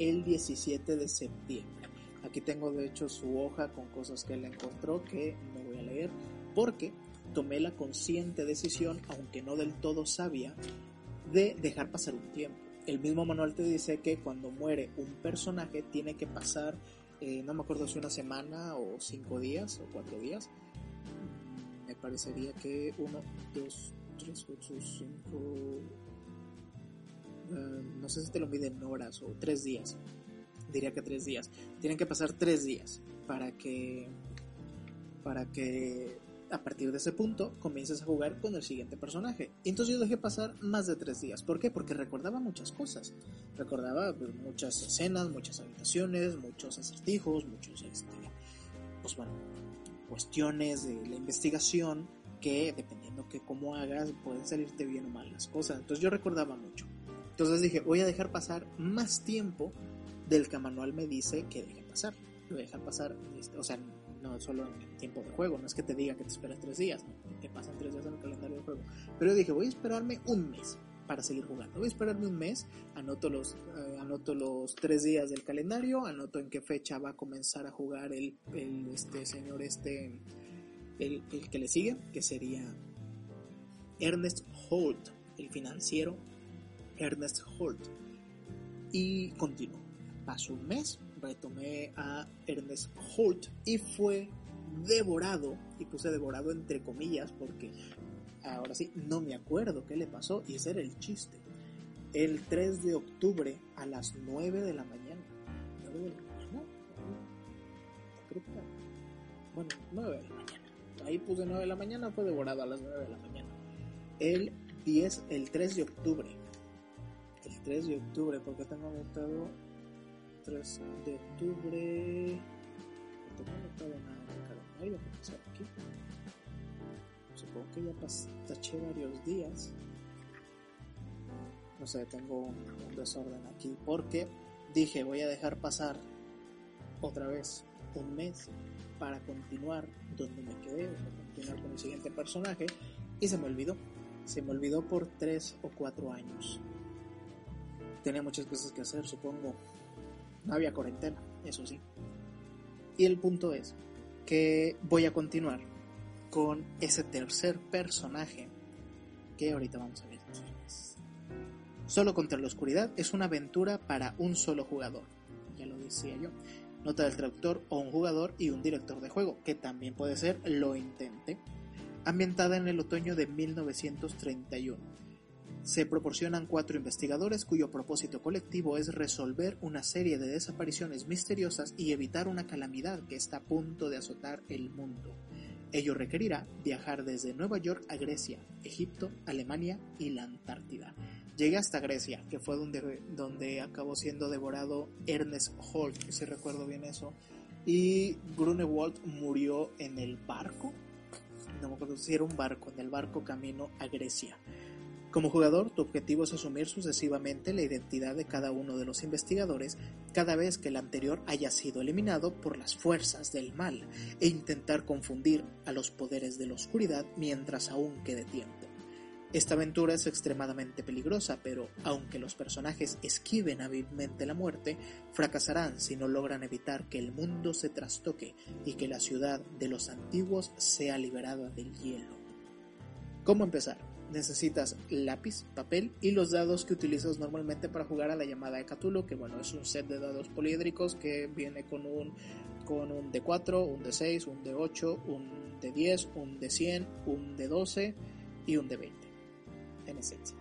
el 17 de septiembre. Aquí tengo de hecho su hoja con cosas que él encontró que no voy a leer porque tomé la consciente decisión, aunque no del todo sabia, de dejar pasar un tiempo. El mismo manual te dice que cuando muere un personaje tiene que pasar, eh, no me acuerdo si una semana o cinco días o cuatro días. Me parecería que uno, dos, tres, ocho, cinco, uh, no sé si te lo miden en horas o tres días. Diría que tres días. Tienen que pasar tres días para que para que a partir de ese punto comiences a jugar con el siguiente personaje. Entonces yo dejé pasar más de tres días. ¿Por qué? Porque recordaba muchas cosas. Recordaba pues, muchas escenas, muchas habitaciones, muchos acertijos, muchos, este, pues bueno, cuestiones de la investigación que dependiendo que cómo hagas pueden salirte bien o mal las cosas. Entonces yo recordaba mucho. Entonces dije, voy a dejar pasar más tiempo del que manual me dice que deje pasar. Voy a dejar pasar, este, o sea, no solo en tiempo de juego, no es que te diga que te esperes tres días, ¿no? te pasan tres días en el calendario del juego. Pero dije, voy a esperarme un mes para seguir jugando. Voy a esperarme un mes, anoto los, eh, anoto los tres días del calendario, anoto en qué fecha va a comenzar a jugar el, el este señor este, el, el que le sigue, que sería Ernest Holt, el financiero Ernest Holt. Y continuó. Pasó un mes, retomé a Ernest Holt y fue devorado, y puse devorado entre comillas porque ahora sí no me acuerdo qué le pasó y ese era el chiste. El 3 de octubre a las 9 de la mañana. 9 de la mañana. Creo que. Bueno, 9 de la mañana. Ahí puse 9 de la mañana, fue devorado a las 9 de la mañana. El 10, el 3 de octubre. El 3 de octubre, porque tengo anotado 3 de octubre. No tengo anotado nada el calendario, aquí. Supongo que ya taché varios días. No sé, tengo un, desorden aquí porque dije voy a dejar pasar otra vez un mes para continuar donde me quedé, para continuar con el siguiente personaje y se me olvidó. Se me olvidó por 3 o 4 años. Tenía muchas cosas que hacer, supongo. No había cuarentena, eso sí. Y el punto es que voy a continuar con ese tercer personaje que ahorita vamos a ver quién es. Solo contra la oscuridad es una aventura para un solo jugador. Ya lo decía yo. Nota del traductor o un jugador y un director de juego, que también puede ser lo intente. Ambientada en el otoño de 1931. Se proporcionan cuatro investigadores cuyo propósito colectivo es resolver una serie de desapariciones misteriosas y evitar una calamidad que está a punto de azotar el mundo. Ello requerirá viajar desde Nueva York a Grecia, Egipto, Alemania y la Antártida. Llegué hasta Grecia, que fue donde, donde acabó siendo devorado Ernest Holt, si recuerdo bien eso, y Grunewald murió en el barco, no me acuerdo si era un barco, en el barco camino a Grecia. Como jugador, tu objetivo es asumir sucesivamente la identidad de cada uno de los investigadores cada vez que el anterior haya sido eliminado por las fuerzas del mal e intentar confundir a los poderes de la oscuridad mientras aún quede tiempo. Esta aventura es extremadamente peligrosa, pero aunque los personajes esquiven hábilmente la muerte, fracasarán si no logran evitar que el mundo se trastoque y que la ciudad de los antiguos sea liberada del hielo. ¿Cómo empezar? Necesitas lápiz, papel y los dados que utilizas normalmente para jugar a la llamada de Cthulhu, que bueno, es un set de dados poliédricos que viene con un con un D4, un D6, un D8, un D10, un D100, un D12 y un D20 en esencia.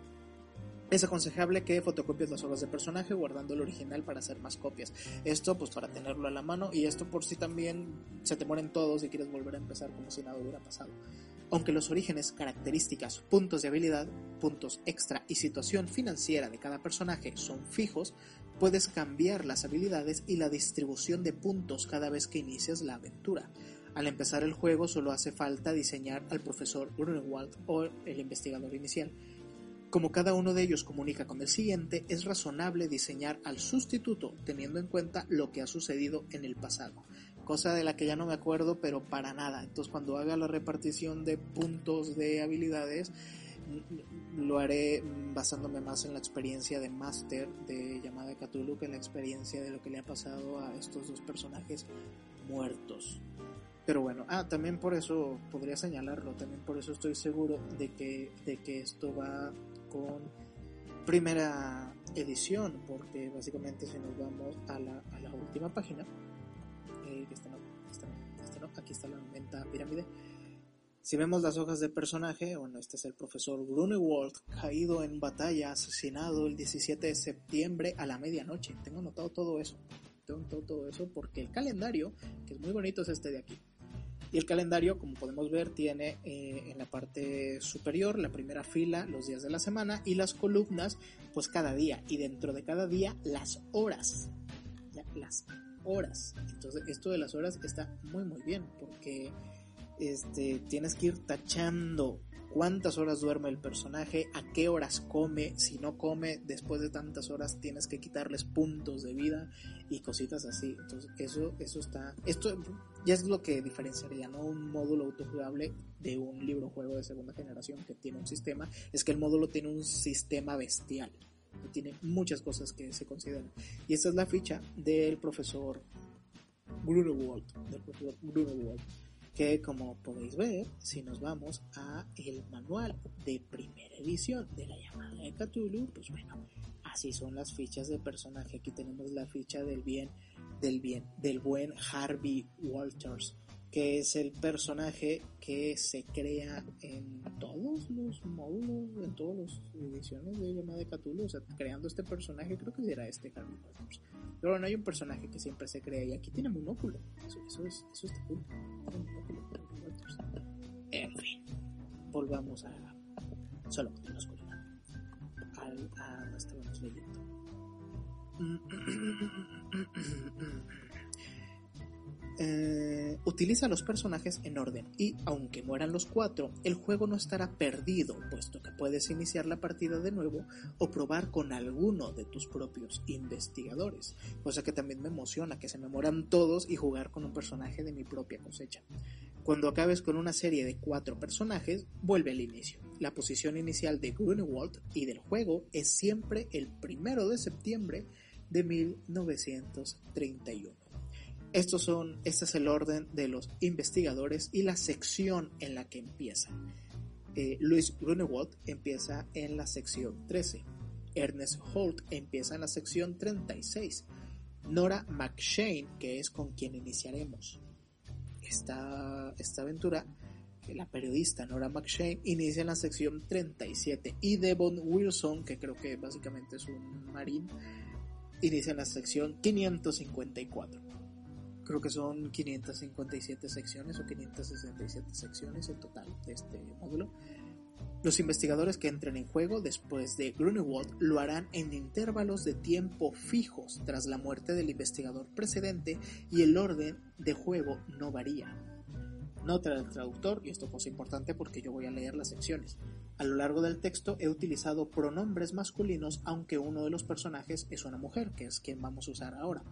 Es aconsejable que fotocopies las hojas de personaje guardando el original para hacer más copias. Esto pues para tenerlo a la mano y esto por si también se te mueren todos y quieres volver a empezar como si nada hubiera pasado. Aunque los orígenes, características, puntos de habilidad, puntos extra y situación financiera de cada personaje son fijos, puedes cambiar las habilidades y la distribución de puntos cada vez que inicias la aventura. Al empezar el juego solo hace falta diseñar al profesor Grunewald o el investigador inicial. Como cada uno de ellos comunica con el siguiente, es razonable diseñar al sustituto teniendo en cuenta lo que ha sucedido en el pasado cosa de la que ya no me acuerdo, pero para nada. Entonces cuando haga la repartición de puntos de habilidades, lo haré basándome más en la experiencia de Master de Llamada de Cthulhu que en la experiencia de lo que le ha pasado a estos dos personajes muertos. Pero bueno, ah, también por eso podría señalarlo, también por eso estoy seguro de que, de que esto va con primera edición, porque básicamente si nos vamos a la, a la última página, aquí está la venta pirámide. Si vemos las hojas de personaje, bueno, este es el profesor Grunewald, caído en batalla, asesinado el 17 de septiembre a la medianoche. Tengo notado todo eso. Tengo notado todo eso porque el calendario, que es muy bonito, es este de aquí. Y el calendario, como podemos ver, tiene eh, en la parte superior la primera fila, los días de la semana, y las columnas, pues cada día. Y dentro de cada día, las horas. Las horas. Entonces, esto de las horas está muy, muy bien porque este, tienes que ir tachando cuántas horas duerme el personaje, a qué horas come, si no come después de tantas horas tienes que quitarles puntos de vida y cositas así. Entonces, eso, eso está, esto ya es lo que diferenciaría, ¿no? Un módulo autojugable de un libro juego de segunda generación que tiene un sistema, es que el módulo tiene un sistema bestial tiene muchas cosas que se consideran. Y esta es la ficha del profesor Grunewald, del profesor Grunewald, que como podéis ver, si nos vamos a el manual de primera edición de la llamada de Cthulhu, pues bueno, así son las fichas de personaje. Aquí tenemos la ficha del bien, del bien, del buen Harvey Walters que es el personaje que se crea en todos los módulos, en todas las ediciones de llamada de Cthulhu, o sea, creando este personaje, creo que será este Harvey Walters. Pero bueno, hay un personaje que siempre se crea y aquí tiene monóculo. Eso, eso, es, eso está cool. En fin, volvamos a solo con la oscuridad. Al, a estábamos leyendo. (clears throat) (clears throat) Eh, utiliza los personajes en orden y aunque mueran los cuatro, el juego no estará perdido, puesto que puedes iniciar la partida de nuevo o probar con alguno de tus propios investigadores, cosa que también me emociona que se me mueran todos y jugar con un personaje de mi propia cosecha. Cuando acabes con una serie de cuatro personajes, vuelve al inicio. La posición inicial de Grunewald y del juego es siempre el primero de septiembre de 1931. Estos son, este es el orden de los investigadores y la sección en la que empieza. Eh, Luis Grunewald empieza en la sección 13. Ernest Holt empieza en la sección 36. Nora McShane, que es con quien iniciaremos esta, esta aventura, la periodista Nora McShane, inicia en la sección 37 y Devon Wilson, que creo que básicamente es un marín, inicia en la sección 554. Creo que son 557 secciones o 567 secciones en total de este módulo. Los investigadores que entren en juego después de Grunewald lo harán en intervalos de tiempo fijos tras la muerte del investigador precedente y el orden de juego no varía. Nota del traductor, y esto es importante porque yo voy a leer las secciones. A lo largo del texto he utilizado pronombres masculinos aunque uno de los personajes es una mujer, que es quien vamos a usar ahora.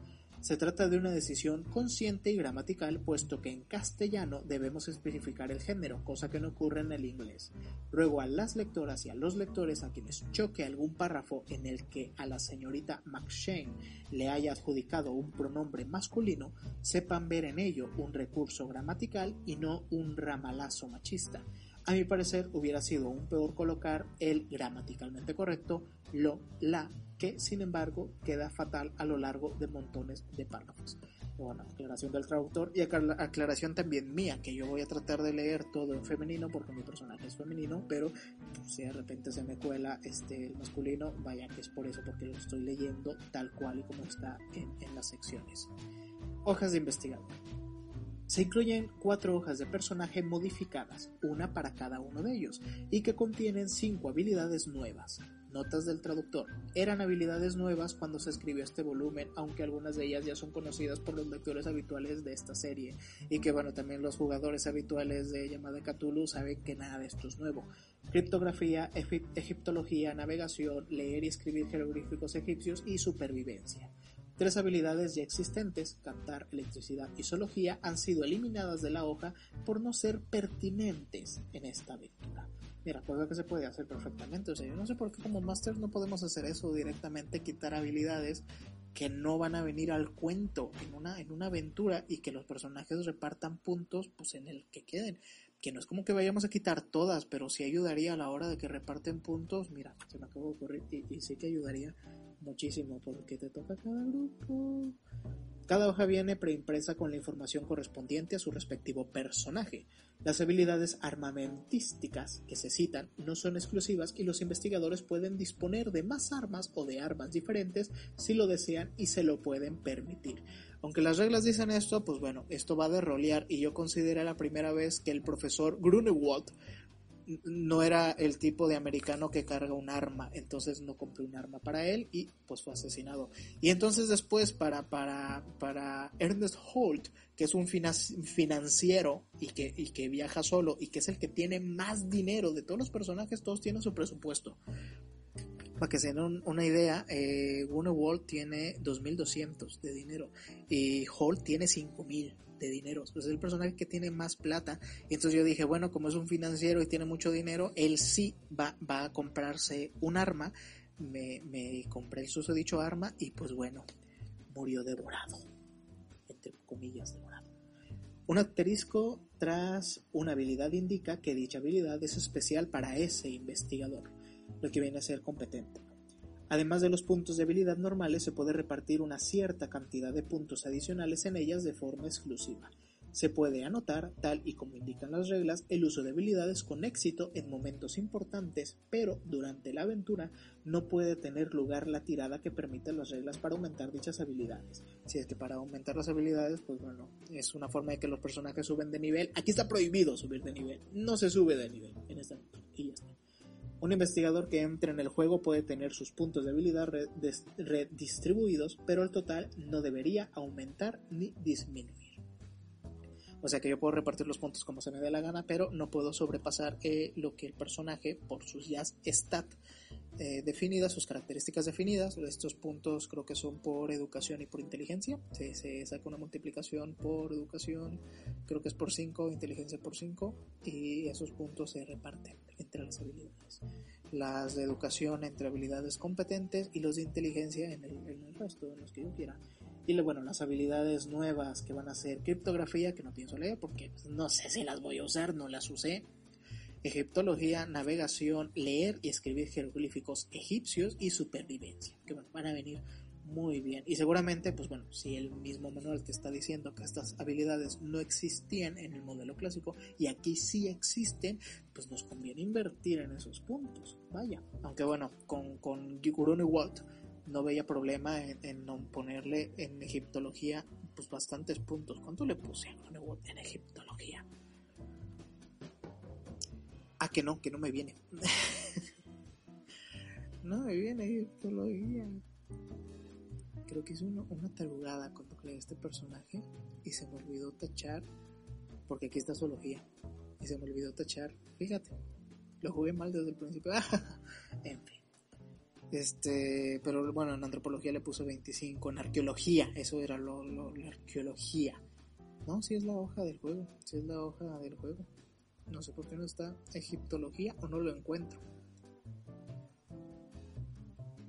Se trata de una decisión consciente y gramatical, puesto que en castellano debemos especificar el género, cosa que no ocurre en el inglés. Ruego a las lectoras y a los lectores a quienes choque algún párrafo en el que a la señorita McShane le haya adjudicado un pronombre masculino, sepan ver en ello un recurso gramatical y no un ramalazo machista. A mi parecer hubiera sido aún peor colocar el gramaticalmente correcto lo, la, que sin embargo queda fatal a lo largo de montones de párrafos. Bueno, aclaración del traductor y aclaración también mía, que yo voy a tratar de leer todo en femenino porque mi personaje es femenino, pero si de repente se me cuela este, el masculino, vaya que es por eso, porque lo estoy leyendo tal cual y como está en, en las secciones. Hojas de investigador. Se incluyen cuatro hojas de personaje modificadas, una para cada uno de ellos, y que contienen cinco habilidades nuevas. Notas del traductor. Eran habilidades nuevas cuando se escribió este volumen, aunque algunas de ellas ya son conocidas por los lectores habituales de esta serie, y que bueno, también los jugadores habituales de Llamada Cthulhu saben que nada de esto es nuevo. Criptografía, egiptología, navegación, leer y escribir jeroglíficos egipcios y supervivencia. Tres habilidades ya existentes, cantar, electricidad y zoología, han sido eliminadas de la hoja por no ser pertinentes en esta aventura. Mira, pues que se puede hacer perfectamente. O sea, yo no sé por qué como Master no podemos hacer eso directamente, quitar habilidades que no van a venir al cuento en una, en una aventura y que los personajes repartan puntos pues en el que queden. Que no es como que vayamos a quitar todas, pero sí ayudaría a la hora de que reparten puntos. Mira, se me acabó de ocurrir y, y sí que ayudaría muchísimo porque te toca cada grupo. Cada hoja viene preimpresa con la información correspondiente a su respectivo personaje. Las habilidades armamentísticas que se citan no son exclusivas y los investigadores pueden disponer de más armas o de armas diferentes si lo desean y se lo pueden permitir. Aunque las reglas dicen esto, pues bueno, esto va de rolear y yo consideré la primera vez que el profesor Grunewald no era el tipo de americano que carga un arma, entonces no compré un arma para él y pues fue asesinado. Y entonces después para, para, para Ernest Holt, que es un financiero y que, y que viaja solo y que es el que tiene más dinero de todos los personajes, todos tienen su presupuesto. Para que se den una idea, eh, Wall tiene 2.200 de dinero y Holt tiene 5.000 de dinero. es el personaje que tiene más plata. Y entonces yo dije, bueno, como es un financiero y tiene mucho dinero, él sí va, va a comprarse un arma. Me, me compré el susodicho arma y pues bueno, murió devorado. Entre comillas, devorado. Un asterisco tras una habilidad indica que dicha habilidad es especial para ese investigador, lo que viene a ser competente. Además de los puntos de habilidad normales, se puede repartir una cierta cantidad de puntos adicionales en ellas de forma exclusiva. Se puede anotar, tal y como indican las reglas, el uso de habilidades con éxito en momentos importantes, pero durante la aventura no puede tener lugar la tirada que permite las reglas para aumentar dichas habilidades. Si es que para aumentar las habilidades, pues bueno, es una forma de que los personajes suben de nivel. Aquí está prohibido subir de nivel, no se sube de nivel en esta aventura. Y ya está. Un investigador que entre en el juego puede tener sus puntos de habilidad redistribuidos, pero el total no debería aumentar ni disminuir. O sea que yo puedo repartir los puntos como se me dé la gana, pero no puedo sobrepasar eh, lo que el personaje, por sus ya stat eh, definidas, sus características definidas, estos puntos creo que son por educación y por inteligencia. Se, saca una multiplicación por educación, creo que es por 5, inteligencia por 5, y esos puntos se reparten entre las habilidades. Las de educación entre habilidades competentes y los de inteligencia en el, en el resto, en los que yo quiera. Y bueno, las habilidades nuevas que van a ser criptografía, que no pienso leer porque pues, no sé si las voy a usar, no las usé. Egiptología, navegación, leer y escribir jeroglíficos egipcios y supervivencia, que van a venir muy bien. Y seguramente, pues bueno, si el mismo manual te está diciendo que estas habilidades no existían en el modelo clásico y aquí sí existen, pues nos conviene invertir en esos puntos. Vaya. Aunque bueno, con, con Guruni Walt no veía problema en, no ponerle en egiptología pues bastantes puntos. ¿Cuánto le puse en egiptología? Ah, que no, que no me viene. (laughs) no me viene egiptología creo que hice una tarugada cuando creé este personaje y se me olvidó tachar, porque aquí está zoología, y se me olvidó tachar, fíjate, lo jugué mal desde el principio, (laughs) en fin. Este, pero bueno, en antropología le puse 25, en arqueología, eso era lo, la arqueología. No, si es la hoja del juego, si es la hoja del juego. No sé por qué no está egiptología o no lo encuentro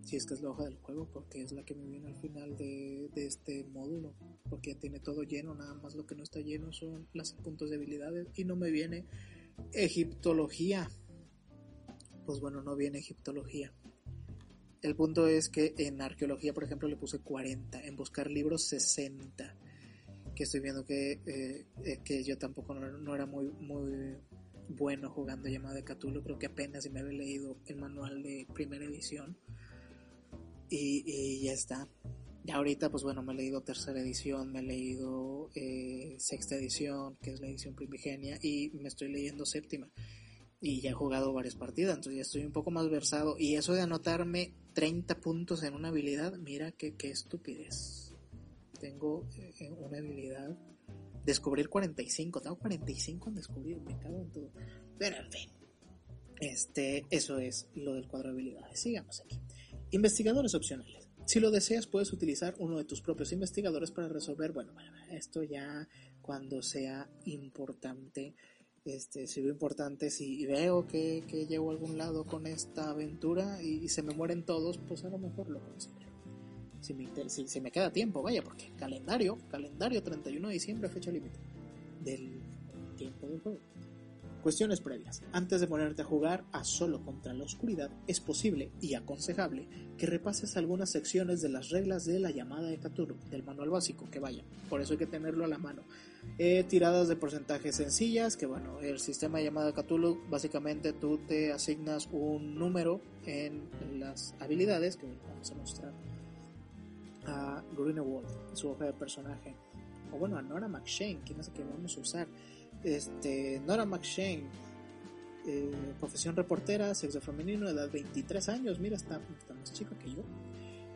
si es que es la hoja del juego, porque es la que me viene al final de, este módulo, porque ya tiene todo lleno, nada más lo que no está lleno son los puntos de habilidades y no me viene egiptología. Pues bueno, no viene egiptología. El punto es que en arqueología, por ejemplo, le puse 40, en buscar libros 60, que estoy viendo que, eh, eh, que yo tampoco no, era muy, muy bueno jugando llamada de Cthulhu, creo que apenas si me había leído el manual de primera edición y, ya está. Ya ahorita, pues bueno, me he leído tercera edición, me he leído eh, sexta edición, que es la edición primigenia, y me estoy leyendo séptima. Y ya he jugado varias partidas, entonces ya estoy un poco más versado. Y eso de anotarme 30 puntos en una habilidad, mira que qué estupidez. Tengo eh, una habilidad, descubrir 45, tengo 45 en descubrir, me cago en todo. Pero en fin, este, eso es lo del cuadro de habilidades. Sigamos aquí. Investigadores opcionales. Si lo deseas, puedes utilizar uno de tus propios investigadores para resolver, bueno, esto ya cuando sea importante, este, si lo importante, si veo que, que, llego a algún lado con esta aventura y, se me mueren todos, pues a lo mejor lo considero. Si me, si, si me queda tiempo, vaya, porque calendario, calendario 31 de diciembre, fecha límite del tiempo del juego. Cuestiones previas. Antes de ponerte a jugar a solo contra la oscuridad, es posible y aconsejable que repases algunas secciones de las reglas de la llamada de Cthulhu, del manual básico, que vaya, por eso hay que tenerlo a la mano. Eh, tiradas de porcentajes sencillas, que bueno, el sistema de llamada de Cthulhu, básicamente tú te asignas un número en las habilidades, que vamos a mostrar a Greenewald, su hoja de personaje, o bueno, a Nora McShane, quien es que vamos a usar este, Nora McShane, eh, profesión reportera, sexo femenino, edad 23 años, mira, está, más chica que yo.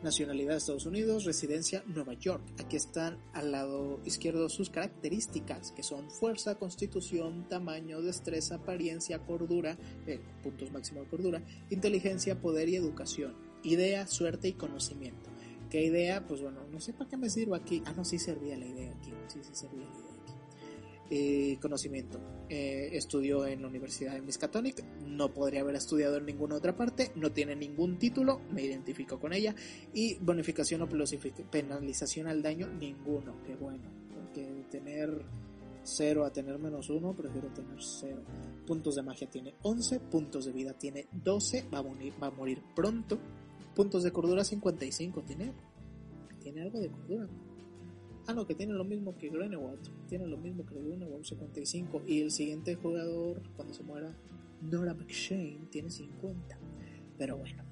Nacionalidad Estados Unidos, residencia Nueva York. Aquí están al lado izquierdo sus características, que son fuerza, constitución, tamaño, destreza, apariencia, cordura, eh, puntos máximo de cordura, inteligencia, poder y educación, idea, suerte y conocimiento. ¿Qué idea? Pues bueno, no sé para qué me sirvo aquí. Ah, no, sí servía la idea aquí. Sí, sí servía la idea. Eh, conocimiento. Eh, estudió en la Universidad de Miskatonic, no podría haber estudiado en ninguna otra parte, no tiene ningún título, me identifico con ella, y bonificación o penalización al daño, ninguno, qué bueno, porque tener 0 a tener menos 1, prefiero tener 0. Puntos de magia tiene 11, puntos de vida tiene 12, va a morir, va a morir pronto. Puntos de cordura 55, tiene, tiene algo de cordura. Ah, no, que tiene lo mismo que Greenewald. Tiene lo mismo que Greenewald, 55. Y el siguiente jugador, cuando se muera, Nora McShane, tiene 50. Pero bueno.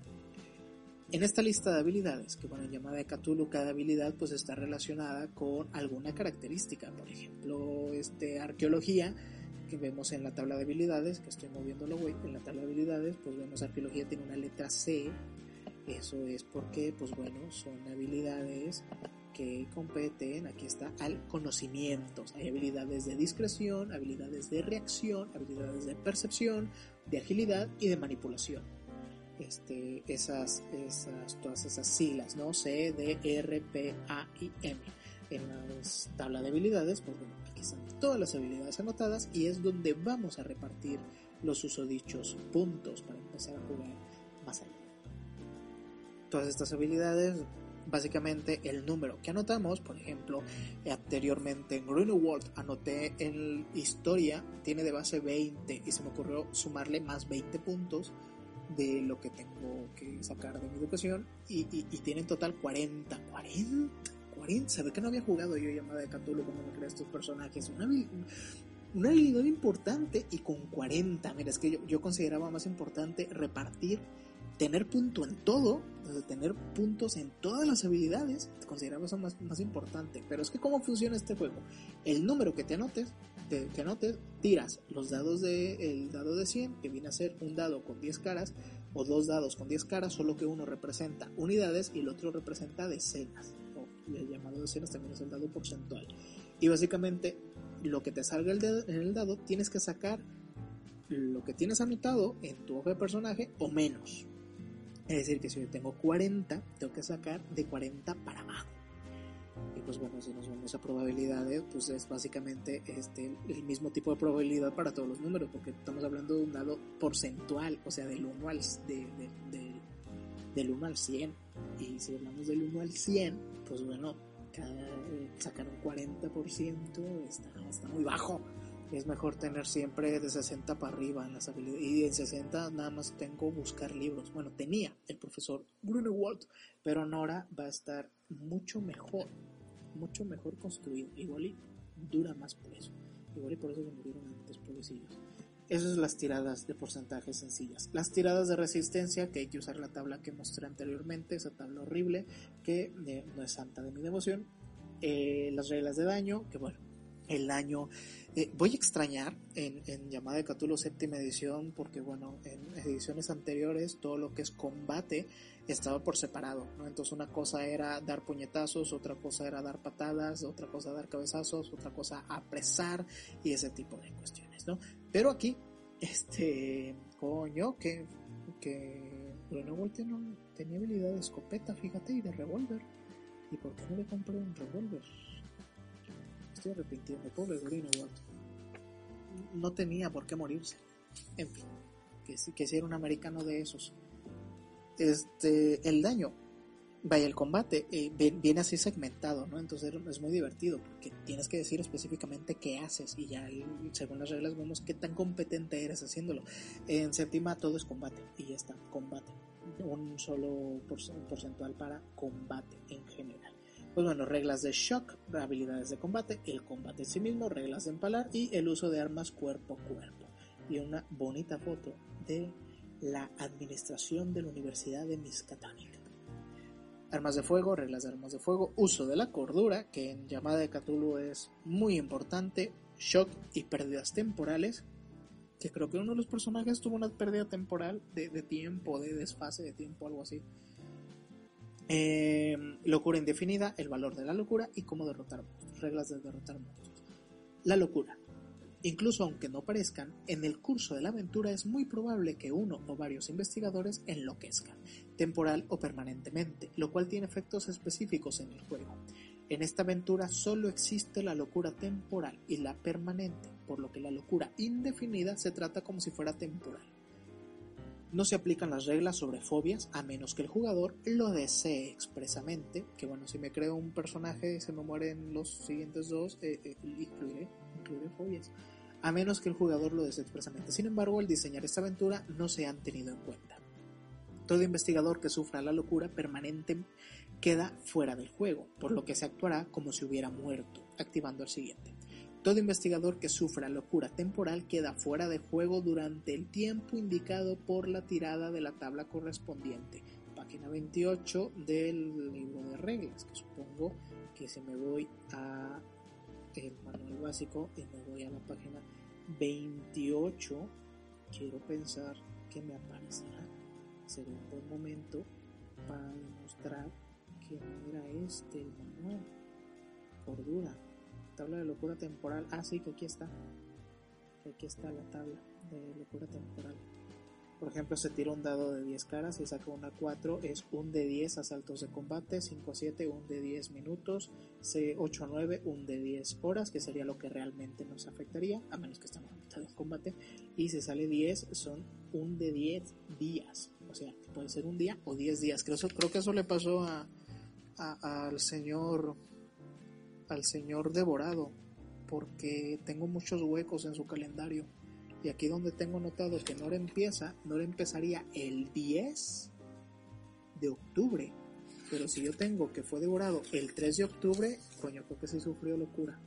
En esta lista de habilidades, que bueno, llamada de Cthulhu, cada habilidad pues está relacionada con alguna característica. Por ejemplo, este, arqueología, que vemos en la tabla de habilidades, que estoy moviéndolo, güey, en la tabla de habilidades, pues vemos arqueología tiene una letra C. Eso es porque, pues bueno, son habilidades que competen, aquí está, al conocimiento. Hay habilidades de discreción, habilidades de reacción, habilidades de percepción, de agilidad y de manipulación. Este, esas, esas, todas esas siglas, ¿no? C, D, R, P, A y M. En la tabla de habilidades, pues bueno, aquí están todas las habilidades anotadas y es donde vamos a repartir los susodichos puntos para empezar a jugar más allá. Todas estas habilidades básicamente el número que anotamos, por ejemplo, anteriormente en Greenwald anoté en historia, tiene de base 20 y se me ocurrió sumarle más 20 puntos, de lo que tengo que sacar de mi educación y, y, y tiene en total 40, 40, 40, se ve que no había jugado yo llamada de Cthulhu cuando me creé estos personajes, una, una habilidad importante y con 40, mira, es que yo, yo consideraba más importante repartir tener punto en todo, tener puntos en todas las habilidades, consideraba eso más, más importante. Pero es que cómo funciona este juego. El número que te anotes, te, te anotes, tiras los dados de el dado de 100, que viene a ser un dado con 10 caras, o dos dados con 10 caras, solo que uno representa unidades y el otro representa decenas. O el llamado decenas también es el dado porcentual. Y básicamente lo que te salga en el dado tienes que sacar lo que tienes anotado en tu hoja de personaje o menos. Es decir, que si yo tengo 40, tengo que sacar de 40 para abajo. Y pues bueno, si nos vamos a probabilidades, pues es básicamente este, el mismo tipo de probabilidad para todos los números, porque estamos hablando de un dado porcentual, o sea, del 1 al, de, de, de, del 1 al 100. Y si hablamos del 1 al 100, pues bueno, cada, eh, sacar un 40% está, está muy bajo es mejor tener siempre de 60 para arriba en las habilidades. Y en 60 nada más tengo buscar libros. Bueno, tenía el profesor Grunewald, pero ahora va a estar mucho mejor, mucho mejor construido. Igual y dura más por eso. Igual y por eso se murieron antes, pobrecillos. Esas son las tiradas de porcentajes sencillas. Las tiradas de resistencia, que hay que usar la tabla que mostré anteriormente, esa tabla horrible, que eh, no es santa de mi devoción. Eh, las reglas de daño, que bueno, el daño eh, voy a extrañar en, llamada de Cthulhu séptima edición porque bueno, en ediciones anteriores todo lo que es combate estaba por separado, ¿no? Entonces una cosa era dar puñetazos, otra cosa era dar patadas, otra cosa dar cabezazos, otra cosa apresar y ese tipo de cuestiones, ¿no? Pero aquí, este, coño, que, que Bruno Walter no tenía habilidad de escopeta, fíjate, y de revólver. ¿Y por qué no le compré un revólver? Estoy arrepintiendo, pobre Greenwood. No tenía por qué morirse. En fin, que, que si era un americano de esos. Este, el daño, vaya, el combate eh, viene así segmentado, ¿no? Entonces es muy divertido porque tienes que decir específicamente qué haces y ya según las reglas vemos qué tan competente eres haciéndolo. En séptima todo es combate y ya está, combate. Un solo porcentual para combate en general pues bueno, reglas de shock, habilidades de combate, el combate en sí mismo, reglas de empalar y el uso de armas cuerpo a cuerpo. Y una bonita foto de la administración de la Universidad de Miskatonic. Armas de fuego, reglas de armas de fuego, uso de la cordura, que en llamada de Cthulhu es muy importante, shock y pérdidas temporales, que creo que uno de los personajes tuvo una pérdida temporal de, de tiempo, de desfase de tiempo, algo así. Eh, locura indefinida, el valor de la locura y cómo derrotar monstruos, reglas de derrotar monstruos. La locura. Incluso aunque no parezcan, en el curso de la aventura es muy probable que uno o varios investigadores enloquezcan, temporal o permanentemente, lo cual tiene efectos específicos en el juego. En esta aventura solo existe la locura temporal y la permanente, por lo que la locura indefinida se trata como si fuera temporal. No se aplican las reglas sobre fobias a menos que el jugador lo desee expresamente. Que bueno, si me creo un personaje y se me mueren los siguientes dos, eh, eh, incluiré, incluiré fobias. A menos que el jugador lo desee expresamente. Sin embargo, al diseñar esta aventura no se han tenido en cuenta. Todo investigador que sufra la locura permanente queda fuera del juego, por lo que se actuará como si hubiera muerto, activando el siguiente. Todo investigador que sufra locura temporal queda fuera de juego durante el tiempo indicado por la tirada de la tabla correspondiente. Página 28 del libro de reglas, que supongo que si me voy a el manual básico y me voy a la página 28, quiero pensar que me aparecerá. Será un buen momento para demostrar que no era este el manual. Cordura tabla de locura temporal. Ah, sí, que aquí está. aquí está la tabla de locura temporal. Por ejemplo, se tira un dado de 10 caras y saca una 4, es un de 10 asaltos de combate, 5 a 7, un de 10 minutos, 8 a 9, un de 10 horas, que sería lo que realmente nos afectaría, a menos que estemos en combate. Y si sale 10, son un de 10 días. O sea, puede ser un día o 10 días. Creo, creo que eso le pasó a, al señor al Señor devorado, porque tengo muchos huecos en su calendario. y aquí donde tengo notado que Nora empieza, Nora empezaría el 10 de octubre. Pero si yo tengo que fue devorado el 3 de octubre, coño, creo que sí sufrió locura.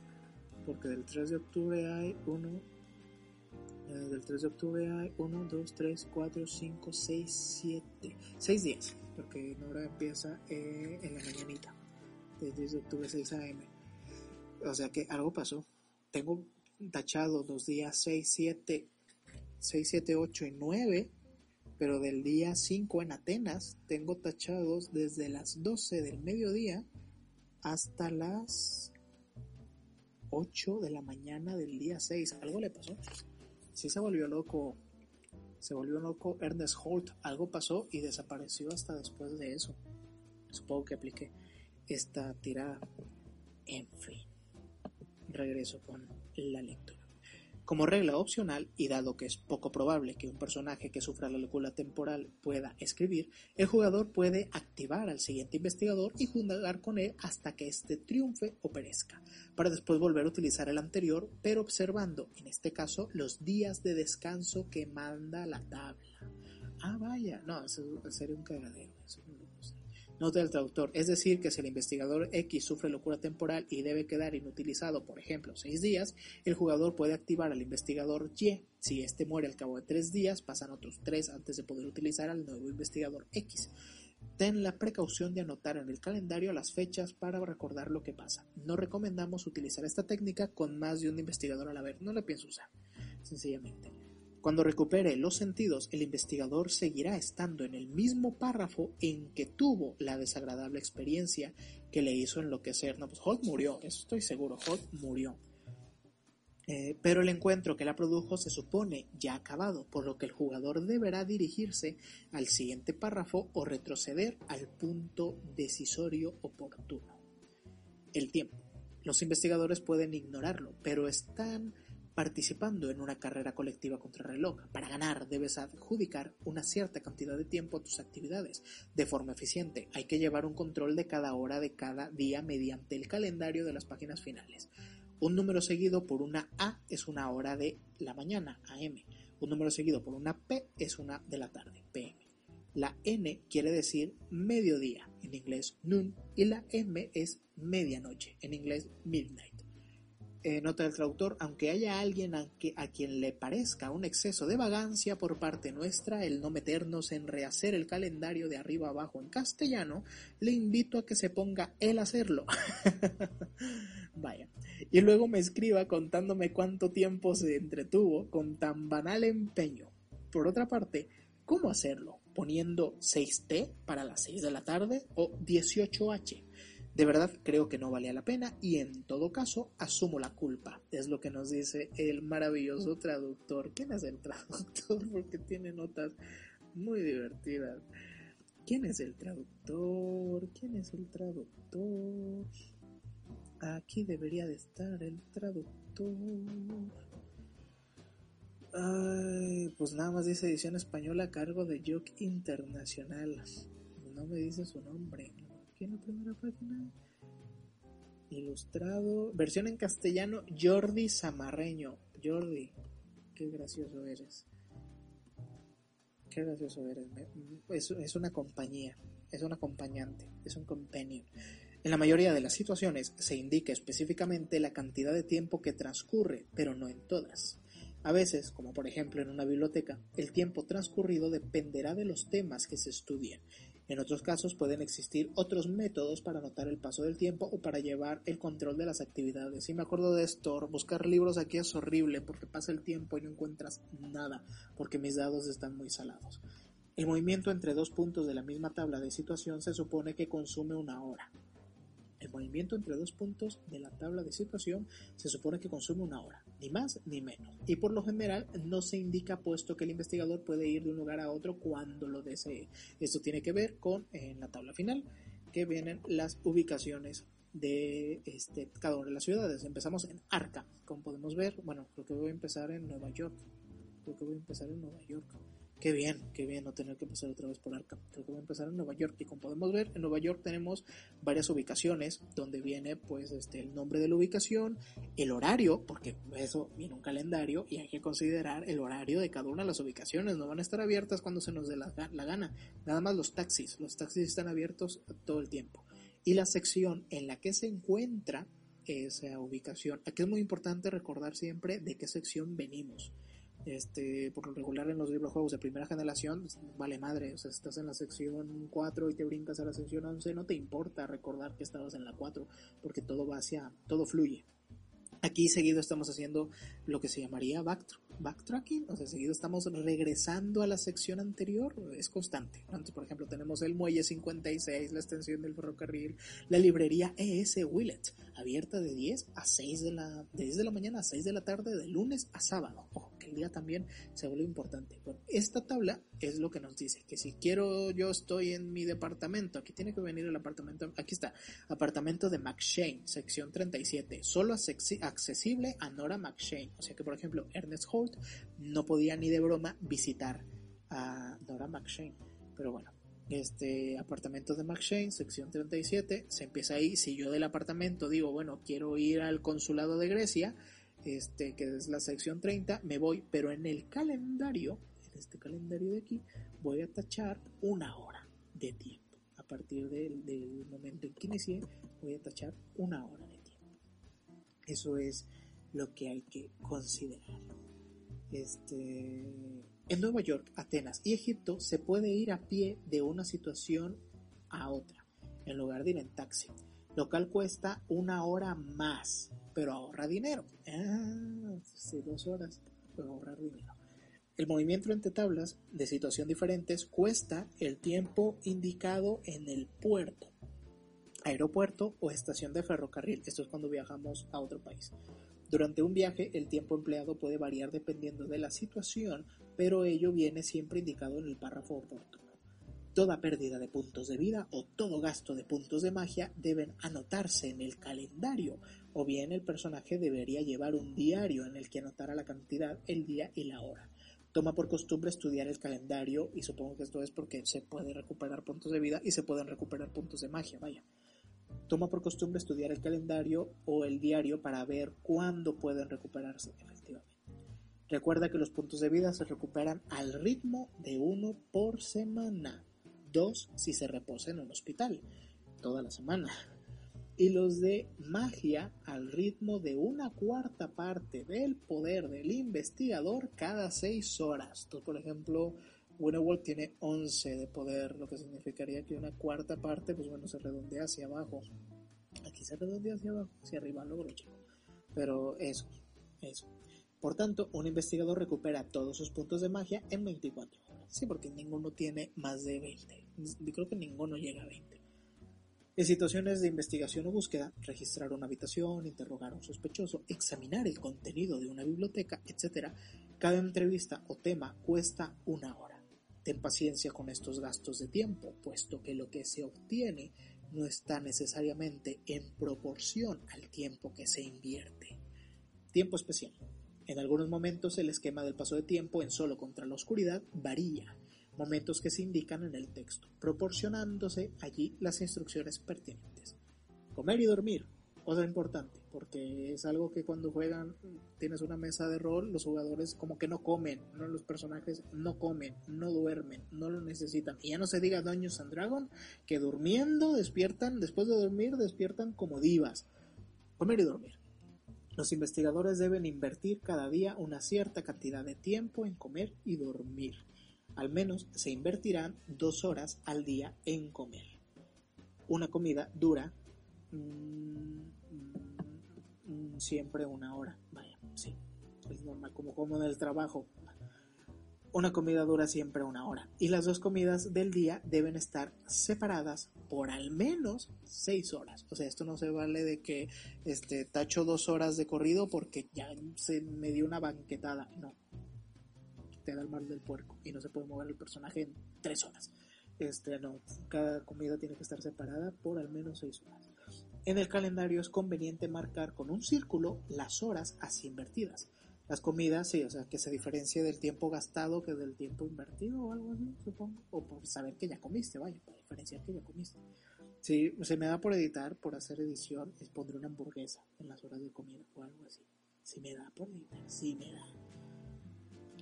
Porque del 3 de octubre hay uno. Eh, del 3 de octubre hay 1, 2, 3, 4, 5, 6, 7. 6 días. Porque Nora empieza eh, en la mañanita. Del 10 de octubre, 6 am. O sea que algo pasó. Tengo tachado los días 6, 7, 6, 7, 8 y 9, pero del día 5 en Atenas tengo tachados desde las 12 del mediodía hasta las 8 de la mañana del día 6. Algo le pasó. Sí se volvió loco. Se volvió loco Ernest Holt. Algo pasó y desapareció hasta después de eso. Supongo que apliqué esta tirada. En fin regreso con la lectura. Como regla opcional, y dado que es poco probable que un personaje que sufra la locura temporal pueda escribir, el jugador puede activar al siguiente investigador y jugar con él hasta que éste triunfe o perezca, para después volver a utilizar el anterior, pero observando, en este caso, los días de descanso que manda la tabla. Ah, vaya, no, eso sería un cagadero. Eso lo Nota del traductor, es decir, que si el investigador X sufre locura temporal y debe quedar inutilizado, por ejemplo, seis días, el jugador puede activar al investigador Y. Si éste muere al cabo de tres días, pasan otros tres antes de poder utilizar al nuevo investigador X. Ten la precaución de anotar en el calendario las fechas para recordar lo que pasa. No recomendamos utilizar esta técnica con más de un investigador a la vez, no la pienso usar, sencillamente. Cuando recupere los sentidos, el investigador seguirá estando en el mismo párrafo en que tuvo la desagradable experiencia que le hizo enloquecer. No, pues Holt murió, eso estoy seguro, Holt murió. Eh, pero el encuentro que la produjo se supone ya acabado, por lo que el jugador deberá dirigirse al siguiente párrafo o retroceder al punto decisorio oportuno. El tiempo. Los investigadores pueden ignorarlo, pero están participando en una carrera colectiva contra reloj. Para ganar debes adjudicar una cierta cantidad de tiempo a tus actividades de forma eficiente. Hay que llevar un control de cada hora de cada día mediante el calendario de las páginas finales. Un número seguido por una A es una hora de la mañana, AM. Un número seguido por una P es una de la tarde, PM. La N quiere decir mediodía, en inglés noon, y la M es medianoche, en inglés midnight. Eh, nota del traductor, aunque haya alguien a, quien le parezca un exceso de vagancia por parte nuestra el no meternos en rehacer el calendario de arriba abajo en castellano, le invito a que se ponga él a hacerlo. (laughs) Vaya. Y luego me escriba contándome cuánto tiempo se entretuvo con tan banal empeño. Por otra parte, ¿cómo hacerlo? ¿Poniendo 6T para las 6 de la tarde o 18H? De verdad creo que no valía la pena y en todo caso asumo la culpa. Es lo que nos dice el maravilloso traductor. ¿Quién es el traductor? (laughs) Porque tiene notas muy divertidas. ¿Quién es el traductor? ¿Quién es el traductor? Aquí debería de estar el traductor. Ay, pues nada más dice edición española a cargo de Joke Internacional. No me dice su nombre aquí en la primera página. Ilustrado, versión en castellano, Jordi Samarreño. Jordi, qué gracioso eres. Qué gracioso eres. Es, es una compañía, es un acompañante, es un companion. En la mayoría de las situaciones se indica específicamente la cantidad de tiempo que transcurre, pero no en todas. A veces, como por ejemplo en una biblioteca, el tiempo transcurrido dependerá de los temas que se estudien en otros casos pueden existir otros métodos para anotar el paso del tiempo o para llevar el control de las actividades. Si me acuerdo de esto, buscar libros aquí es horrible porque pasa el tiempo y no encuentras nada porque mis dados están muy salados. El movimiento entre dos puntos de la misma tabla de situación se supone que consume una hora. El movimiento entre dos puntos de la tabla de situación se supone que consume una hora, ni más ni menos, y por lo general no se indica puesto que el investigador puede ir de un lugar a otro cuando lo desee. Esto tiene que ver con la tabla final que vienen las ubicaciones de este, cada una de las ciudades. Empezamos en Arca, como podemos ver, bueno, creo que voy a empezar en Nueva York. Creo que voy a empezar en Nueva York. Qué bien, qué bien no tener que pasar otra vez por Arkham. Creo que voy a empezar en Nueva York. Y como podemos ver, en Nueva York tenemos varias ubicaciones donde viene pues este el nombre de la ubicación, el horario, porque eso viene un calendario y hay que considerar el horario de cada una de las ubicaciones. No van a estar abiertas cuando se nos dé la, la gana. Nada más los taxis. Los taxis están abiertos todo el tiempo. Y la sección en la que se encuentra esa ubicación. Aquí es muy importante recordar siempre de qué sección venimos este, por lo regular en los juegos de primera generación, pues, vale madre, o sea, estás en la sección 4 y te brincas a la sección 11, no te importa recordar que estabas en la 4, porque todo va hacia, todo fluye. Aquí seguido estamos haciendo lo que se llamaría backtracking, o sea, seguido estamos regresando a la sección anterior, es constante. Por ejemplo, tenemos el muelle 56, la extensión del ferrocarril, la librería ES Willett, abierta de 10 a 6 de la, de 10 de la mañana a 6 de la tarde, de lunes a sábado. Ojo, el día también se vuelve importante. Bueno, esta tabla es lo que nos dice que si quiero, yo estoy en mi departamento, aquí tiene que venir el apartamento, aquí está, apartamento de McShane, sección 37, solo accesible a Nora McShane. O sea que, por ejemplo, Ernest Holt no podía ni de broma visitar a Nora McShane. Pero bueno, este apartamento de McShane, sección 37, se empieza ahí. Si yo del apartamento digo, bueno, quiero ir al consulado de Grecia, este, que es la sección 30, me voy, pero en el calendario, en este calendario de aquí, voy a tachar una hora de tiempo. A partir del, del momento en que inicié, voy a tachar una hora de tiempo. Eso es lo que hay que considerar. Este, en Nueva York, Atenas y Egipto se puede ir a pie de una situación a otra, en lugar de ir en taxi. Local cuesta una hora más, pero ahorra dinero. Ah, sí, dos horas, pero ahorrar dinero. El movimiento entre tablas de situación diferentes cuesta el tiempo indicado en el puerto, aeropuerto o estación de ferrocarril. Esto es cuando viajamos a otro país. Durante un viaje el tiempo empleado puede variar dependiendo de la situación, pero ello viene siempre indicado en el párrafo oportuno. Toda pérdida de puntos de vida o todo gasto de puntos de magia deben anotarse en el calendario, o bien el personaje debería llevar un diario en el que anotara la cantidad, el día y la hora. Toma por costumbre estudiar el calendario y supongo que esto es porque se puede recuperar puntos de vida y se pueden recuperar puntos de magia, vaya. Toma por costumbre estudiar el calendario o el diario para ver cuándo pueden recuperarse efectivamente. Recuerda que los puntos de vida se recuperan al ritmo de uno por semana, dos si se reposa en un hospital, toda la semana, y los de magia al ritmo de una cuarta parte del poder del investigador cada seis horas. Entonces, por ejemplo, Winterwald tiene 11 de poder, lo que significaría que una cuarta parte, pues bueno, se redondea hacia abajo. Aquí se redondea hacia abajo, hacia arriba lo checo. Pero eso, eso. Por tanto, un investigador recupera todos sus puntos de magia en 24 horas. Sí, porque ninguno tiene más de 20. Yo creo que ninguno llega a 20. En situaciones de investigación o búsqueda, registrar una habitación, interrogar a un sospechoso, examinar el contenido de una biblioteca, etc., cada entrevista o tema cuesta una hora. Ten paciencia con estos gastos de tiempo, puesto que lo que se obtiene no está necesariamente en proporción al tiempo que se invierte. Tiempo especial. En algunos momentos el esquema del paso de tiempo en solo contra la oscuridad varía, momentos que se indican en el texto, proporcionándose allí las instrucciones pertinentes. Comer y dormir, otra importante, porque es algo que cuando juegan, tienes una mesa de rol, los jugadores como que no comen, los personajes no comen, no duermen, no lo necesitan. Y ya no se diga Dungeons and Dragon, que durmiendo despiertan, después de dormir despiertan como divas. Comer y dormir. Los investigadores deben invertir cada día una cierta cantidad de tiempo en comer y dormir. Al menos se invertirán dos horas al día en comer. Una comida dura Mm, mm, siempre una hora. Vaya, sí. Es normal, como como en el trabajo. Una comida dura siempre una hora. Y las dos comidas del día deben estar separadas por al menos seis horas. O sea, esto no se vale de que este, tacho dos horas de corrido porque ya se me dio una banquetada. No. Te da el mal del puerco y no se puede mover el personaje en tres horas. Este, no. Cada comida tiene que estar separada por al menos seis horas. En el calendario es conveniente marcar con un círculo las horas así invertidas. Las comidas, sí, o sea, que se diferencie del tiempo gastado que del tiempo invertido o algo así, supongo. O por saber que ya comiste, vaya, para diferenciar que ya comiste. Si se me da por editar, por hacer edición, es pondré una hamburguesa en las horas de comida o algo así. Si me da por editar, sí me da.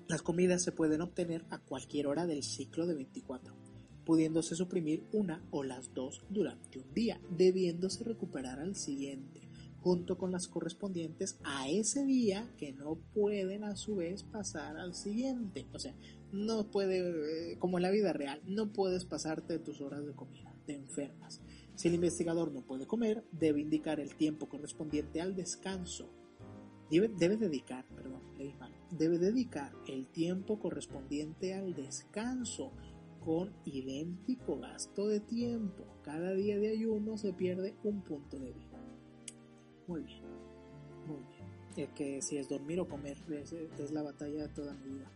Las comidas se pueden obtener a cualquier hora del ciclo de 24, pudiéndose suprimir una o las dos durante un día, debiéndose recuperar al siguiente, junto con las correspondientes a ese día que no pueden a su vez pasar al siguiente. O sea, no puede, eh, como en la vida real, no puedes pasarte tus horas de comida, te enfermas. Si el investigador no puede comer, debe indicar el tiempo correspondiente al descanso. Debe, debe dedicar, perdón, leí mal, debe dedicar el tiempo correspondiente al descanso con idéntico gasto de tiempo. Cada día de ayuno se pierde un punto de vida. Muy bien, muy bien. El que si es dormir o comer es, es la batalla de toda mi vida.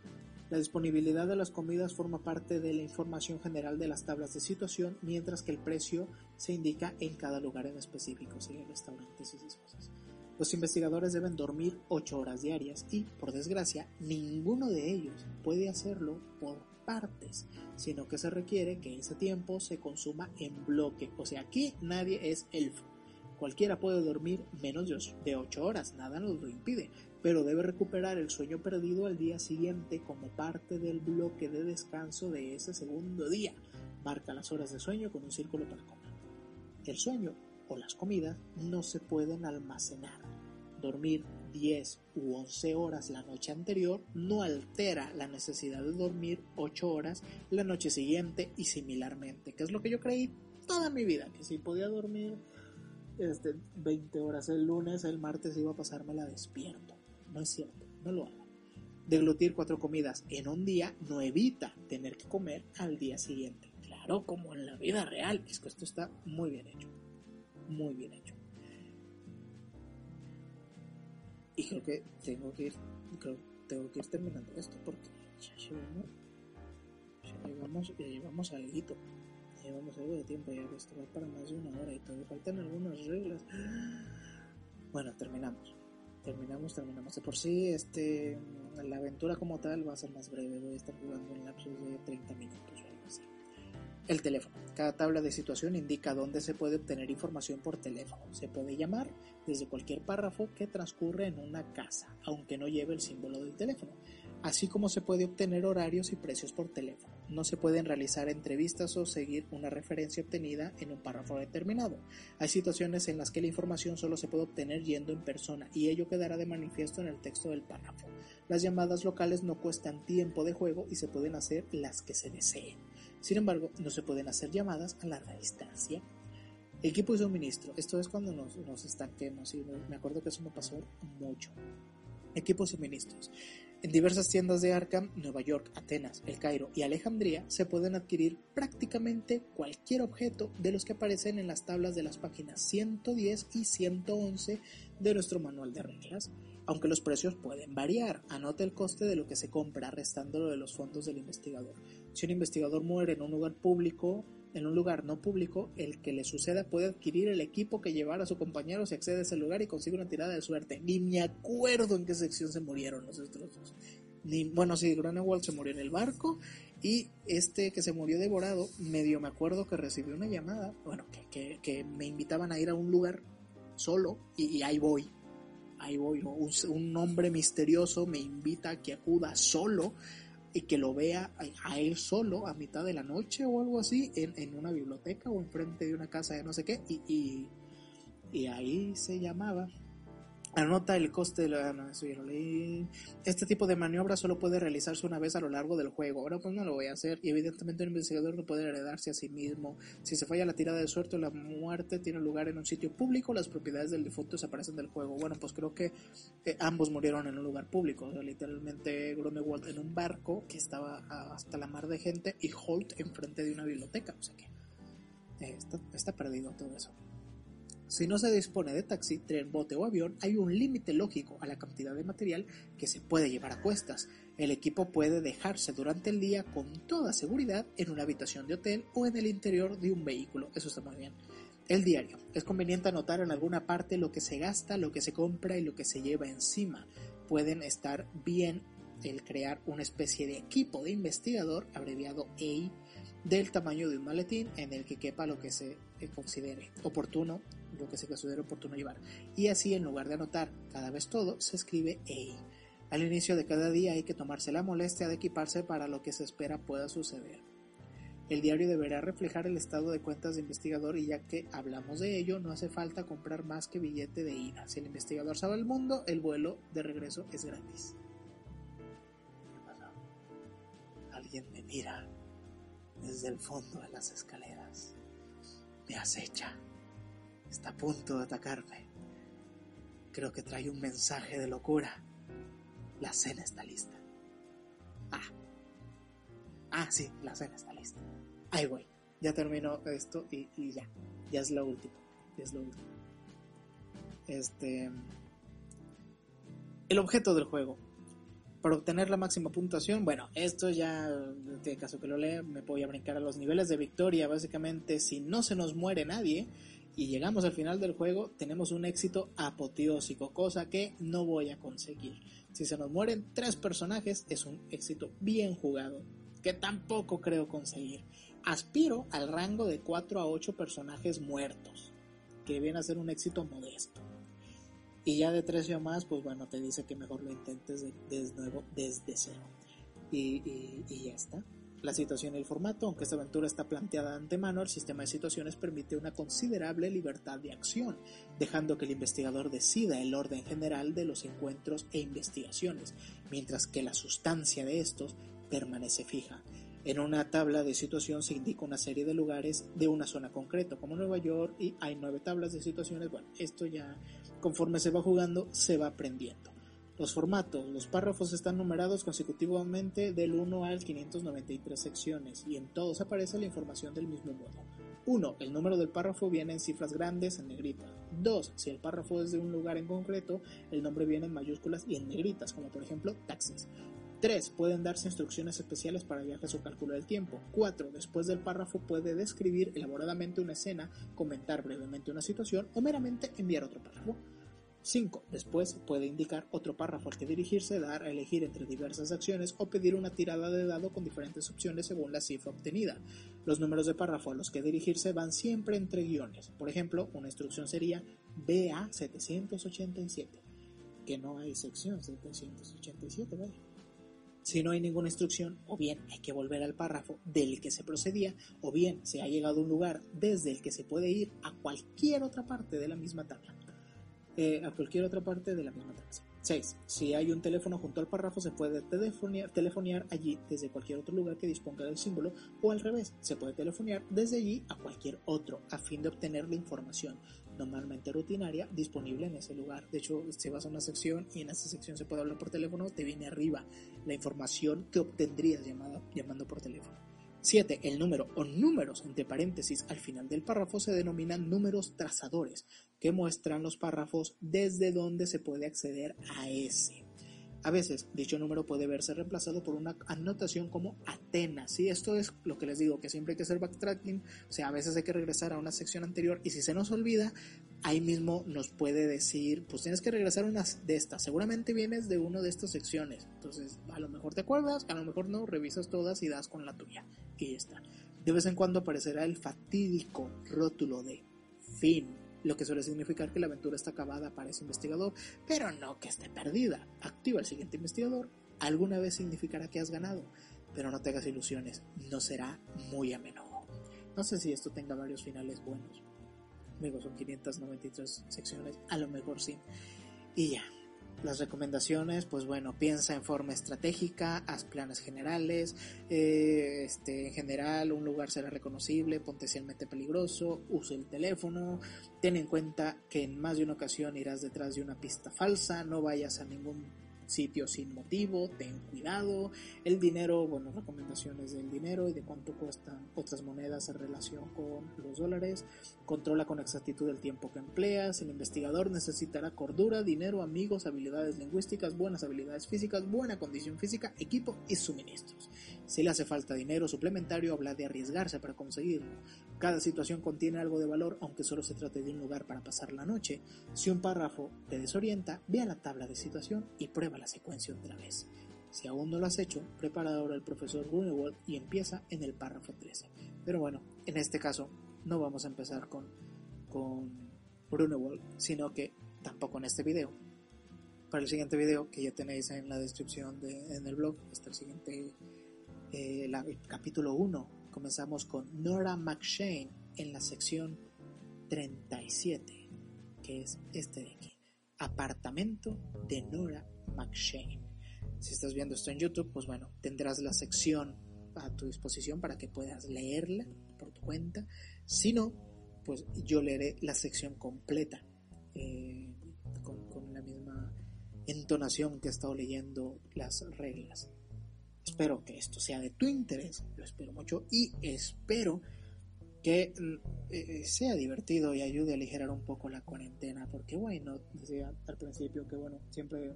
La disponibilidad de las comidas forma parte de la información general de las tablas de situación, mientras que el precio se indica en cada lugar en específico, si restaurantes y esas cosas. Los investigadores deben dormir 8 horas diarias y, por desgracia, ninguno de ellos puede hacerlo por partes, sino que se requiere que ese tiempo se consuma en bloque. O sea, aquí nadie es elfo. Cualquiera puede dormir menos de 8 horas, nada nos lo impide, pero debe recuperar el sueño perdido al día siguiente como parte del bloque de descanso de ese segundo día. Marca las horas de sueño con un círculo para. El sueño o las comidas no se pueden almacenar. Dormir 10 u 11 horas la noche anterior no altera la necesidad de dormir 8 horas la noche siguiente y similarmente, que es lo que yo creí toda mi vida, que si podía dormir este, 20 horas el lunes, el martes iba a pasármela despierto. No es cierto, no lo hago. Deglutir cuatro comidas en un día no evita tener que comer al día siguiente. Claro, como en la vida real, es que esto está muy bien hecho. Muy bien hecho. Y creo que tengo que ir, creo, tengo que ir terminando esto porque ya llevamos, ya llegamos, ya llevamos llevamos algo de tiempo, ya esto va para más de una hora y todavía faltan algunas reglas. Bueno, terminamos. Terminamos, terminamos. De por sí, este, la aventura como tal va a ser más breve. Voy a estar jugando en lapsos de 30 minutos. El teléfono. Cada tabla de situación indica dónde se puede obtener información por teléfono. Se puede llamar desde cualquier párrafo que transcurre en una casa, aunque no lleve el símbolo del teléfono así como se puede obtener horarios y precios por teléfono. No se pueden realizar entrevistas o seguir una referencia obtenida en un párrafo determinado. Hay situaciones en las que la información solo se puede obtener yendo en persona y ello quedará de manifiesto en el texto del párrafo. Las llamadas locales no cuestan tiempo de juego y se pueden hacer las que se deseen. Sin embargo, no se pueden hacer llamadas a larga distancia. Equipo y suministro. Esto es cuando nos, nos estanquemos y me acuerdo que eso me pasó mucho. Equipos suministros. En diversas tiendas de Arkham, Nueva York, Atenas, El Cairo y Alejandría se pueden adquirir prácticamente cualquier objeto de los que aparecen en las tablas de las páginas 110 y 111 de nuestro manual de reglas, aunque los precios pueden variar. Anote el coste de lo que se compra restándolo de los fondos del investigador. Si un investigador muere en un lugar público, en un lugar no público, el que le suceda puede adquirir el equipo que llevará a su compañero si accede a ese lugar y consigue una tirada de suerte. Ni me acuerdo en qué sección se murieron los otros dos. Ni, bueno, sí, Grunewald se murió en el barco y este que se murió devorado, medio me acuerdo que recibió una llamada, bueno, que, que, me invitaban a ir a un lugar solo y, ahí voy. Ahí voy, un, un hombre misterioso me invita a que acuda solo y que lo vea a, él solo a mitad de la noche o algo así en, en una biblioteca o enfrente de una casa de no sé qué y, y, y ahí se llamaba Anota el coste de la... Este tipo de maniobra solo puede realizarse una vez a lo largo del juego. Ahora pues no lo voy a hacer. Y evidentemente un investigador no puede heredarse a sí mismo. Si se falla la tirada de suerte o la muerte tiene lugar en un sitio público, las propiedades del difunto desaparecen del juego. Bueno, pues creo que eh, ambos murieron en un lugar público. Literalmente Grunewald en un barco que estaba hasta la mar de gente y Holt enfrente de una biblioteca. O sea que eh, está perdido todo eso. Si no se dispone de taxi, tren, bote o avión, hay un límite lógico a la cantidad de material que se puede llevar a cuestas. El equipo puede dejarse durante el día con toda seguridad en una habitación de hotel o en el interior de un vehículo. Eso está muy bien. El diario. Es conveniente anotar en alguna parte lo que se gasta, lo que se compra y lo que se lleva encima. pueden estar bien el crear una especie de equipo de investigador, abreviado EI, del tamaño de un maletín en el que quepa lo que se eh, considere oportuno, lo que se considere oportuno llevar. Y así, en lugar de anotar cada vez todo, se escribe EI. Al inicio de cada día hay que tomarse la molestia de equiparse para lo que se espera pueda suceder. El diario deberá reflejar el estado de cuentas de investigador y ya que hablamos de ello, no hace falta comprar más que billete de ida. Si el investigador sabe el mundo, el vuelo de regreso es gratis. ¿Qué pasa? Alguien me mira desde el fondo de las escaleras. Me acecha. Está a punto de atacarme. Creo que trae un mensaje de locura. La cena está lista. Ah. Ah, sí, la cena está lista. Ahí voy. Ya termino esto y, ya. Ya es lo último. Ya es lo último. Este. El objeto del juego. Para obtener la máxima puntuación, bueno, esto ya, en caso que lo lea, me voy a brincar a los niveles de victoria. Básicamente, si no se nos muere nadie y llegamos al final del juego, tenemos un éxito apoteósico, cosa que no voy a conseguir. Si se nos mueren tres personajes, es un éxito bien jugado, que tampoco creo conseguir aspiro al rango de 4 a 8 personajes muertos, que viene a ser un éxito modesto. Y ya de 13 o más, pues bueno, te dice que mejor lo intentes de, nuevo desde cero. Y, y, ya está. La situación y el formato, aunque esta aventura está planteada de antemano, el sistema de situaciones permite una considerable libertad de acción, dejando que el investigador decida el orden general de los encuentros e investigaciones, mientras que la sustancia de estos permanece fija. En una tabla de situación se indica una serie de lugares de una zona concreta, como Nueva York, y hay nueve tablas de situaciones. Bueno, esto ya conforme se va jugando se va aprendiendo. Los formatos, los párrafos están numerados consecutivamente del 1 al 593 secciones y en todos aparece la información del mismo modo. 1. El número del párrafo viene en cifras grandes en negrita. 2. Si el párrafo es de un lugar en concreto, el nombre viene en mayúsculas y en negritas, como por ejemplo taxis. 3. Pueden darse instrucciones especiales para viajes o cálculo del tiempo. 4. Después del párrafo puede describir elaboradamente una escena, comentar brevemente una situación o meramente enviar otro párrafo. 5. Después puede indicar otro párrafo al que dirigirse, dar a elegir entre diversas acciones o pedir una tirada de dado con diferentes opciones según la cifra obtenida. Los números de párrafo a los que dirigirse van siempre entre guiones. Por ejemplo, una instrucción sería BA 787, que no hay sección 787, ¿vale? Si no hay ninguna instrucción, o bien hay que volver al párrafo del que se procedía, o bien se ha llegado a un lugar desde el que se puede ir a cualquier otra parte de la misma tabla. Eh, a cualquier otra parte de la misma tabla. 6. Si hay un teléfono junto al párrafo, se puede telefonear, allí desde cualquier otro lugar que disponga del símbolo, o al revés, se puede telefonear desde allí a cualquier otro, a fin de obtener la información normalmente rutinaria disponible en ese lugar. De hecho, si vas a una sección y en esa sección se puede hablar por teléfono, te viene arriba la información que obtendrías llamando por teléfono. 7. El número o números entre paréntesis al final del párrafo se denominan números trazadores, que muestran los párrafos desde donde se puede acceder a ese. A veces, dicho número puede verse reemplazado por una anotación como Atenas. Y esto es lo que les digo, que siempre hay que hacer backtracking. O sea, a veces hay que regresar a una sección anterior y si se nos olvida, ahí mismo nos puede decir, pues tienes que regresar a una de estas. Seguramente vienes de una de estas secciones. Entonces, a lo mejor te acuerdas, a lo mejor no, revisas todas y das con la tuya. Y ya está. De vez en cuando aparecerá el fatídico rótulo de fin lo que suele significar que la aventura está acabada para ese investigador, pero no que esté perdida. Activa el siguiente investigador, alguna vez significará que has ganado, pero no te hagas ilusiones, no será muy a menudo. No sé si esto tenga varios finales buenos. Amigos, son 593 secciones, a lo mejor sí. Y ya, las recomendaciones, pues bueno, piensa en forma estratégica, haz planes generales, eh, este, en general un lugar será reconocible, potencialmente peligroso, use el teléfono, ten en cuenta que en más de una ocasión irás detrás de una pista falsa, no vayas a ningún sitio sin motivo, ten cuidado, el dinero, bueno, recomendaciones del dinero y de cuánto cuestan otras monedas en relación con los dólares, controla con exactitud el tiempo que empleas, el investigador necesitará cordura, dinero, amigos, habilidades lingüísticas, buenas habilidades físicas, buena condición física, equipo y suministros. Si le hace falta dinero suplementario, habla de arriesgarse para conseguirlo. Cada situación contiene algo de valor, aunque solo se trate de un lugar para pasar la noche. Si un párrafo te desorienta, ve a la tabla de situación y prueba la secuencia otra vez. Si aún no lo has hecho, prepara ahora el profesor Grunewald y empieza en el párrafo 13. Pero bueno, en este caso no vamos a empezar con, con Grunewald, sino que tampoco en este video. Para el siguiente video, que ya tenéis en la descripción de, en el blog, está el siguiente, eh, el capítulo 1. Comenzamos con Nora McShane en la sección 37, que es este de aquí. Apartamento de Nora McShane. Si estás viendo esto en YouTube, pues bueno, tendrás la sección a tu disposición para que puedas leerla por tu cuenta. Si no, pues yo leeré la sección completa eh, con, la misma entonación que he estado leyendo las reglas. Espero que esto sea de tu interés, lo espero mucho y espero que eh, sea divertido y ayude a aligerar un poco la cuarentena, porque bueno, decía al principio que bueno, siempre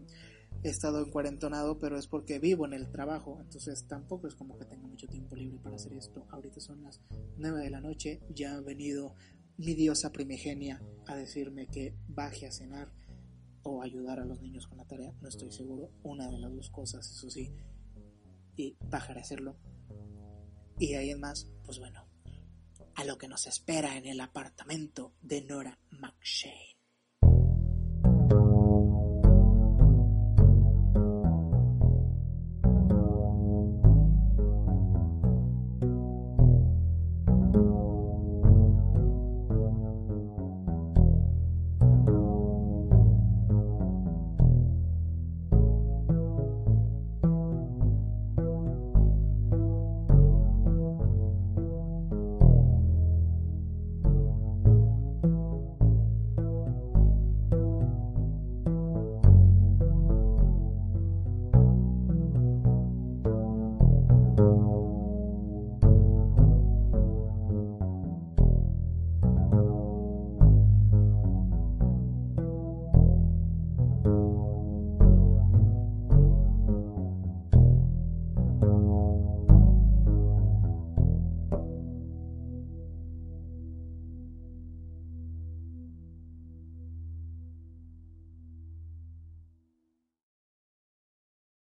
he estado en cuarentonado, pero es porque vivo en el trabajo, entonces tampoco es como que tenga mucho tiempo libre para hacer esto. Ahorita son las 9 de la noche, ya ha venido mi diosa primigenia a decirme que baje a cenar o ayudar a los niños con la tarea, no estoy seguro, una de las dos cosas, eso sí, y bajar a hacerlo. Y ahí en más, pues bueno, a lo que nos espera en el apartamento de Nora McShane.